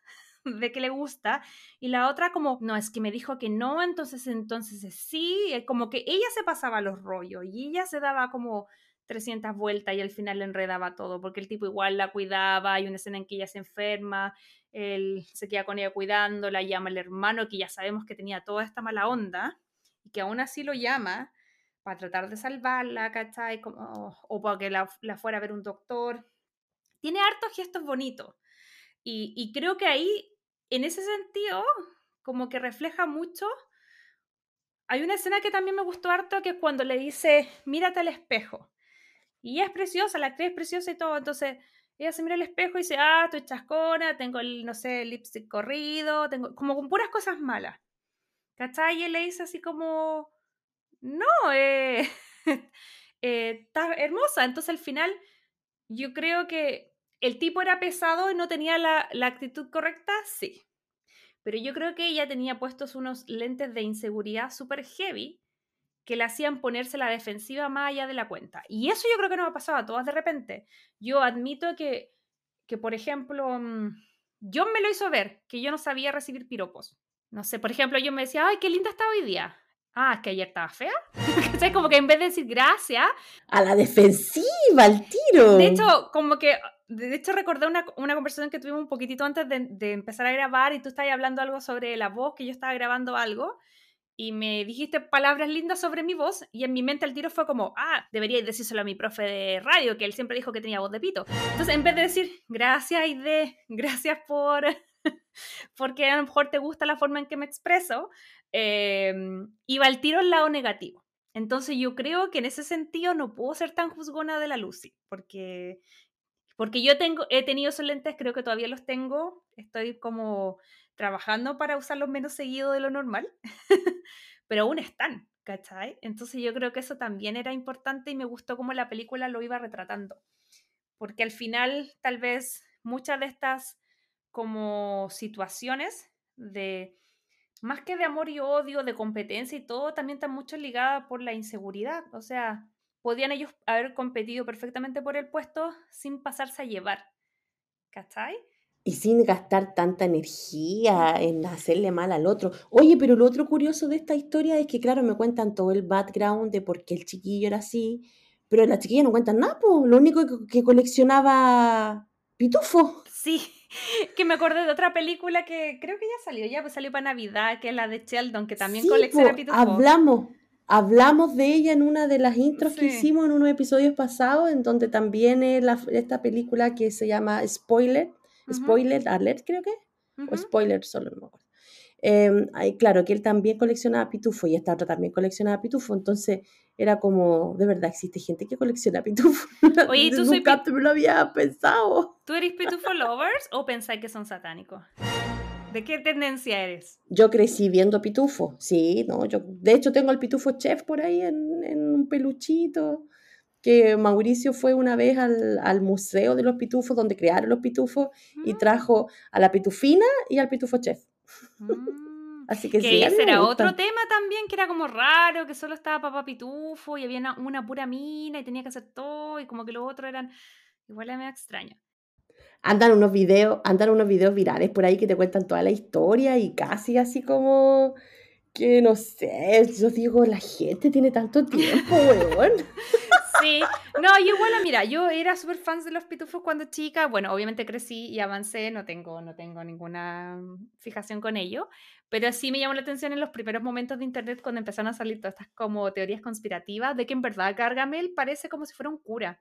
de que le gusta y la otra como no es que me dijo que no entonces entonces es sí eh, como que ella se pasaba los rollos y ella se daba como 300 vueltas y al final le enredaba todo porque el tipo igual la cuidaba hay una escena en que ella se enferma él se queda con ella cuidándola llama al hermano que ya sabemos que tenía toda esta mala onda y que aún así lo llama para tratar de salvarla, ¿cachai? Como, o para que la, la fuera a ver un doctor. Tiene hartos gestos bonitos. Y, y creo que ahí, en ese sentido, como que refleja mucho. Hay una escena que también me gustó harto, que es cuando le dice, mírate al espejo. Y es preciosa, la actriz es preciosa y todo. Entonces, ella se mira al espejo y dice, ah, estoy chascona, tengo el, no sé, el lipstick corrido, tengo como con puras cosas malas. ¿Cachai? Y él le dice así como, no, eh, eh, está hermosa. Entonces al final yo creo que el tipo era pesado y no tenía la, la actitud correcta, sí. Pero yo creo que ella tenía puestos unos lentes de inseguridad súper heavy que le hacían ponerse la defensiva más allá de la cuenta. Y eso yo creo que nos ha pasado a todas de repente. Yo admito que, que por ejemplo, mm, John me lo hizo ver, que yo no sabía recibir piropos. No sé, por ejemplo, yo me decía, ay, qué linda está hoy día. Ah, es que ayer estaba fea. ¿Cachai? Como que en vez de decir gracias, A la defensiva, al tiro. de hecho, como que, de hecho recordé una, una conversación que tuvimos un poquitito antes de, empezar a grabar y tú estabas hablando algo sobre la voz, que yo estaba grabando algo y me dijiste palabras lindas sobre mi voz y en mi mente el tiro fue como, ah, debería decírselo a mi profe de radio, que él siempre dijo que tenía voz de pito. Entonces, en vez de decir, gracias Aide, gracias por, porque a lo mejor te gusta la forma en que me expreso, eh, iba al tiro al lado negativo. Entonces yo creo que en ese sentido no puedo ser tan juzgona de la Lucy, porque, porque yo tengo, he tenido esos lentes, creo que todavía los tengo, estoy como trabajando para usarlos menos seguido de lo normal, pero aún están, ¿cachai? Entonces yo creo que eso también era importante y me gustó cómo la película lo iba retratando, porque al final tal vez muchas de estas como situaciones de más que de amor y odio, de competencia y todo, también están mucho ligadas por la inseguridad. O sea, podían ellos haber competido perfectamente por el puesto sin pasarse a llevar. ¿Cachai? Y sin gastar tanta energía en hacerle mal al otro. Oye, pero lo otro curioso de esta historia es que, claro, me cuentan todo el background de por qué el chiquillo era así, pero la chiquilla no cuentan nada, po. Lo único que, que coleccionaba pitufo. Sí, que me acordé de otra película que creo que ya salió, ya pues salió para Navidad, que es la de Sheldon, que también Sí, colecciona po, pitufos. hablamos, hablamos de ella en una de las intros que Sí. hicimos en unos episodios pasados, en donde también es la- esta película que se llama Spoiler, Ujú, Spoiler Alert creo que, o ujú. Spoiler solo, no me acuerdo. Ahí, claro, que él también coleccionaba pitufo y esta otra también coleccionaba pitufo, entonces era como, de verdad, existe gente que colecciona pitufo. Oye, ¿y tú soy Nunca me lo había pensado. ¿Tú eres pitufo lovers o pensáis que son satánicos? ¿De qué tendencia eres? Yo crecí viendo pitufo, sí, no, yo de hecho tengo el pitufo chef por ahí en, en un peluchito, que Mauricio fue una vez al, al museo de los pitufos donde crearon los pitufos y Mm, trajo a la pitufina y al pitufo chef. mm. Así que, que sí, ese era otro tema también que era como raro, que solo estaba Papá Pitufo y había una, una pura mina y tenía que hacer todo y como que los otros eran igual era medio extraño. Andan unos videos, andan unos videos virales por ahí que te cuentan toda la historia y casi así como que no sé, yo digo, la gente tiene tanto tiempo, weón. Sí, no, yo igual, mira, yo era súper fan de los pitufos cuando chica, bueno, obviamente crecí y avancé, no tengo, no tengo ninguna fijación con ello, pero sí me llamó la atención en los primeros momentos de internet cuando empezaron a salir todas estas como teorías conspirativas de que en verdad Gargamel parece como si fuera un cura.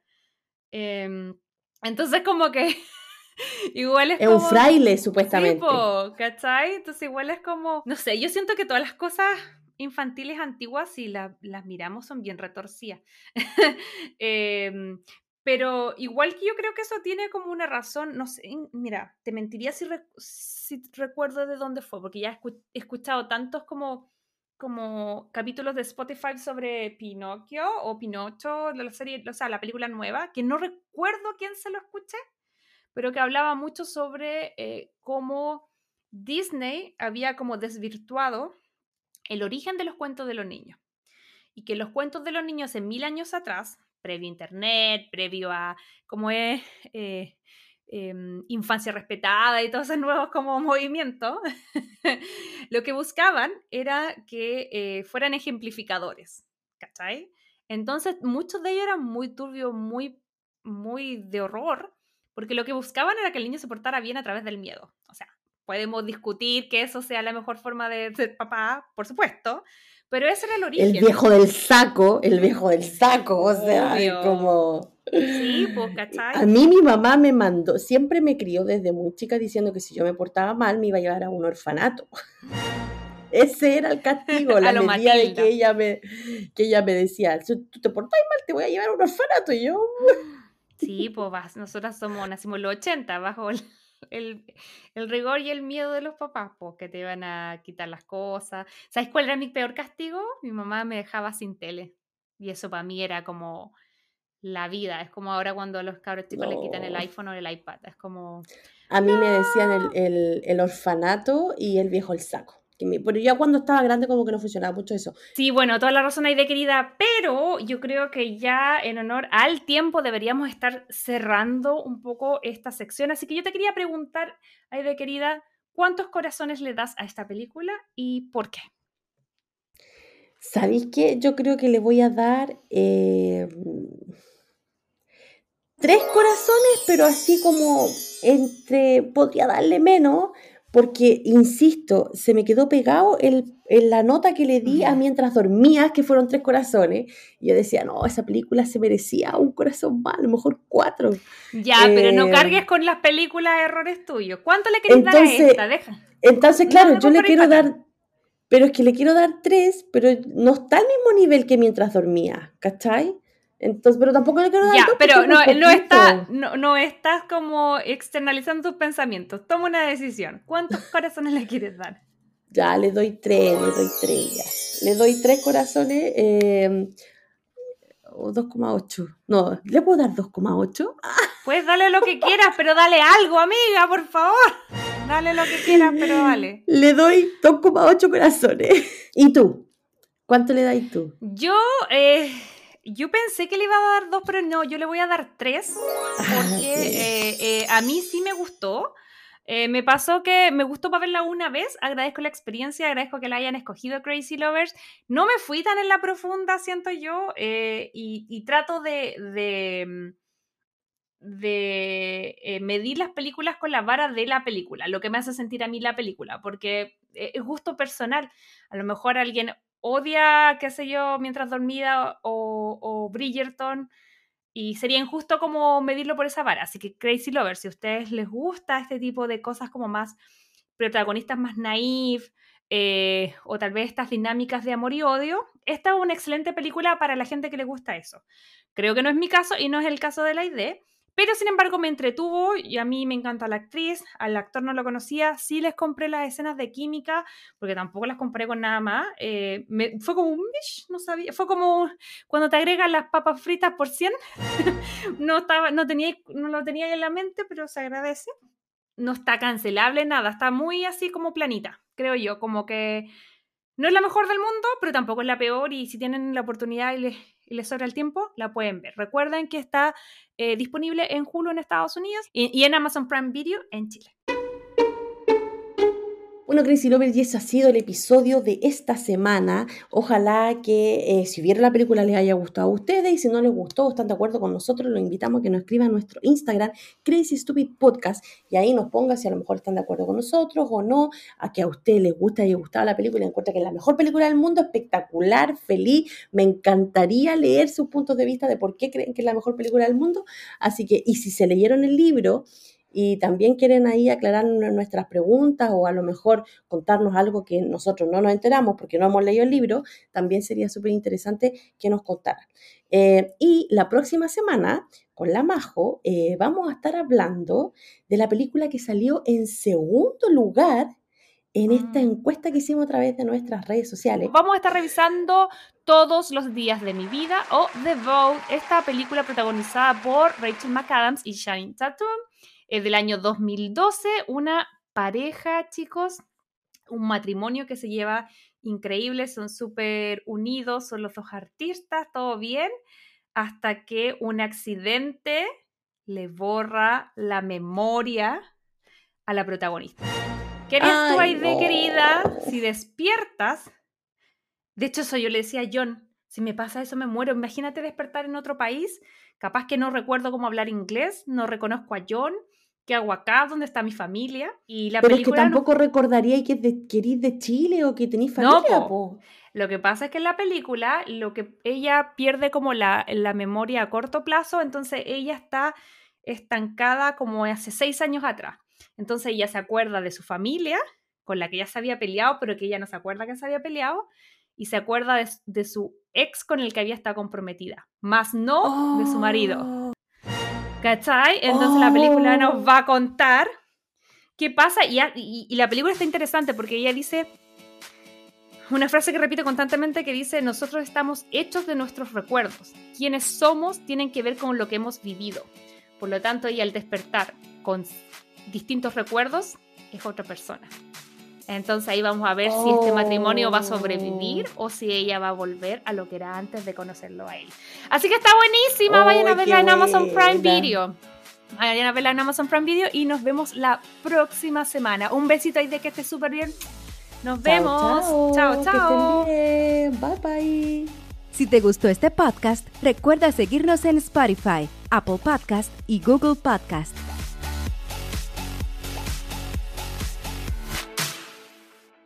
Em, entonces como que igual es Es un como... fraile, Sí, supuestamente. po, ¿cachai? Entonces igual es como, no sé, yo siento que todas las cosas infantiles antiguas, si la- las miramos, son bien retorcidas. Em, pero igual que yo creo que eso tiene como una razón, no sé, mira, te mentiría si, si recuerdo de dónde fue, porque ya he escu- he escuchado tantos como, como capítulos de Spotify sobre Pinocchio o Pinocho, de la serie, o sea, la película nueva, que no recuerdo quién se lo escuché, pero que hablaba mucho sobre eh, cómo Disney había como desvirtuado el origen de los cuentos de los niños. Y que los cuentos de los niños en mil años atrás, previo a Internet, previo a cómo es eh, em, infancia respetada y todos esos nuevos como movimientos, lo que buscaban era que eh, fueran ejemplificadores, ¿cachai? Entonces muchos de ellos eran muy turbios, muy, muy de horror, porque lo que buscaban era que el niño se portara bien a través del miedo. O sea, podemos discutir que eso sea la mejor forma de ser papá, por supuesto, pero ese era el origen. El viejo del saco, el viejo del saco, o sea, Obvio. como... Sí, pues, A ¿cachai? mí mi mamá me mandó, siempre me crió desde muy chica diciendo que si yo me portaba mal me iba a llevar a un orfanato. Ese era el castigo, la A medida de que ella me, que ella me decía, si tú te portas mal te voy a llevar a un orfanato. Y yo, Sí, pues nosotras somos, nacimos en los 80, bajo el, el, el rigor y el miedo de los papás, pues que te iban a quitar las cosas. ¿Sabes cuál era mi peor castigo? Mi mamá me dejaba sin tele. Y eso para mí era como la vida. Es como ahora cuando a los cabros chicos le quitan el iPhone o el iPad. Es como, a mí me decían el, el- el orfanato y el viejo el saco. Pero ya cuando estaba grande como que no funcionaba mucho eso. Sí, bueno, toda la razón hay de querida, pero yo creo que ya en honor al tiempo deberíamos estar cerrando un poco esta sección. Así que yo te quería preguntar, ay de querida, ¿cuántos corazones le das a esta película y por qué? ¿Sabéis qué? Yo creo que le voy a dar eh, tres corazones, pero así como entre, podría darle menos, porque, insisto, se me quedó pegado el, en la nota que le di a mientras dormías, que fueron tres corazones. Y yo decía, no, esa película se merecía un corazón más, a lo mejor cuatro. Ya, pero no Eh, cargues con las películas errores tuyos. ¿Cuánto le querés dar a esta? Deja. Entonces, claro, no yo le quiero dar, pero es que le quiero dar tres, pero no está al mismo nivel que mientras dormía, ¿cachai? Entonces, pero tampoco le quiero dar Ya, pero no, no, está, no, no estás como externalizando tus pensamientos. Toma una decisión. ¿Cuántos corazones le quieres dar? Ya, le doy tres, le doy tres ya. Le doy tres corazones, eh, o 2,8. No, ¿le puedo dar 2,8? Pues dale lo que quieras, pero dale algo, amiga, por favor. Dale lo que quieras, pero dale. Le doy 2,8 corazones. ¿Y tú? ¿Cuánto le dais tú? Yo, eh, yo pensé que le iba a dar dos, pero no, yo le voy a dar tres, porque Ah, ok. eh, eh, a mí sí me gustó. Eh, me pasó que me gustó para verla una vez, agradezco la experiencia, agradezco que la hayan escogido Crazy Lovers. No me fui tan en la profunda, siento yo, y, y trato de, de, de eh, medir las películas con la vara de la película, lo que me hace sentir a mí la película, porque es gusto personal. A lo mejor alguien odia, qué sé yo, mientras dormida o, o Bridgerton, y sería injusto como medirlo por esa vara. Así que Crazy Lovers, si a ustedes les gusta este tipo de cosas como más protagonistas más naif, eh, o tal vez estas dinámicas de amor y odio, esta es una excelente película para la gente que le gusta eso. Creo que no es mi caso y no es el caso de la idea, pero sin embargo me entretuvo y a mí me encanta la actriz, al actor no lo conocía, sí les compré las escenas de química, porque tampoco las compré con nada más. eh, me- fue como un mish, no sabía, fue como cuando te agregan las papas fritas por 100, no, estaba, no, tenía, no lo tenía en la mente, pero se agradece. no está cancelable, nada, está muy así como planita, creo yo, como que no es la mejor del mundo, pero tampoco es la peor y si tienen la oportunidad y les, les sobra el tiempo, la pueden ver. Recuerden que está eh, disponible en Hulu en Estados Unidos y en Amazon Prime Video en Chile. Bueno, Crazy Lovers, y ese ha sido el episodio de esta semana. Ojalá que eh, si vieron la película les haya gustado a ustedes y si no les gustó o están de acuerdo con nosotros, los invitamos a que nos escriban a nuestro Instagram, Crazy Stupid Podcast, y ahí nos pongan si a lo mejor están de acuerdo con nosotros o no, a que a ustedes les gusta y les gustaba la película encuentra que es la mejor película del mundo, espectacular, feliz. Me encantaría leer sus puntos de vista de por qué creen que es la mejor película del mundo. Así que, y si se leyeron el libro, y también quieren ahí aclarar nuestras preguntas o a lo mejor contarnos algo que nosotros no nos enteramos porque no hemos leído el libro, también sería súper interesante que nos contaran. Eh, y la próxima semana, con la Majo, eh, vamos a estar hablando de la película que salió en segundo lugar en esta mm. encuesta que hicimos a través de nuestras redes sociales. Vamos a estar revisando todos los días de mi vida o The Vogue, esta película protagonizada por Rachel McAdams y Shane Tatum es del año 2012, una pareja, chicos, un matrimonio que se lleva increíble, son súper unidos, son los dos artistas, todo bien, hasta que un accidente le borra la memoria a la protagonista. ¿Qué eres tú ahí de querida? Si despiertas, de hecho eso yo le decía a John, si me pasa eso me muero, imagínate despertar en otro país, capaz que no recuerdo cómo hablar inglés, no reconozco a John, ¿qué hago acá? ¿Dónde está mi familia? Y la Pero es que tampoco recordaría que, de, de Chile o que tenéis familia. No, Lo que pasa es que en la película, lo que ella pierde como la, la memoria a corto plazo, entonces ella está estancada como hace seis años atrás. Entonces ella se acuerda de su familia, con la que ya se había peleado, pero que ella no se acuerda que se había peleado, y se acuerda de, su ex con el que había estado comprometida, más no de su marido. ¿Cachai? Entonces la película nos oh. va a contar qué pasa y, la película está interesante porque ella dice una frase que repite constantemente que dice, nosotros estamos hechos de nuestros recuerdos. Quienes somos tienen que ver con lo que hemos vivido. Por lo tanto, ella al despertar con distintos recuerdos es otra persona. Entonces ahí vamos a ver si este matrimonio va a sobrevivir oh. o si ella va a volver a lo que era antes de conocerlo a él. Así que está buenísima, vayan a verla en Amazon Prime Video. Vayan a verla en Amazon Prime Video y nos vemos la próxima semana. Un besito ahí de que esté súper bien. Nos vemos. Chao, chao. Bye bye. Si te gustó este podcast, recuerda seguirnos en Spotify, Apple Podcast y Google Podcast.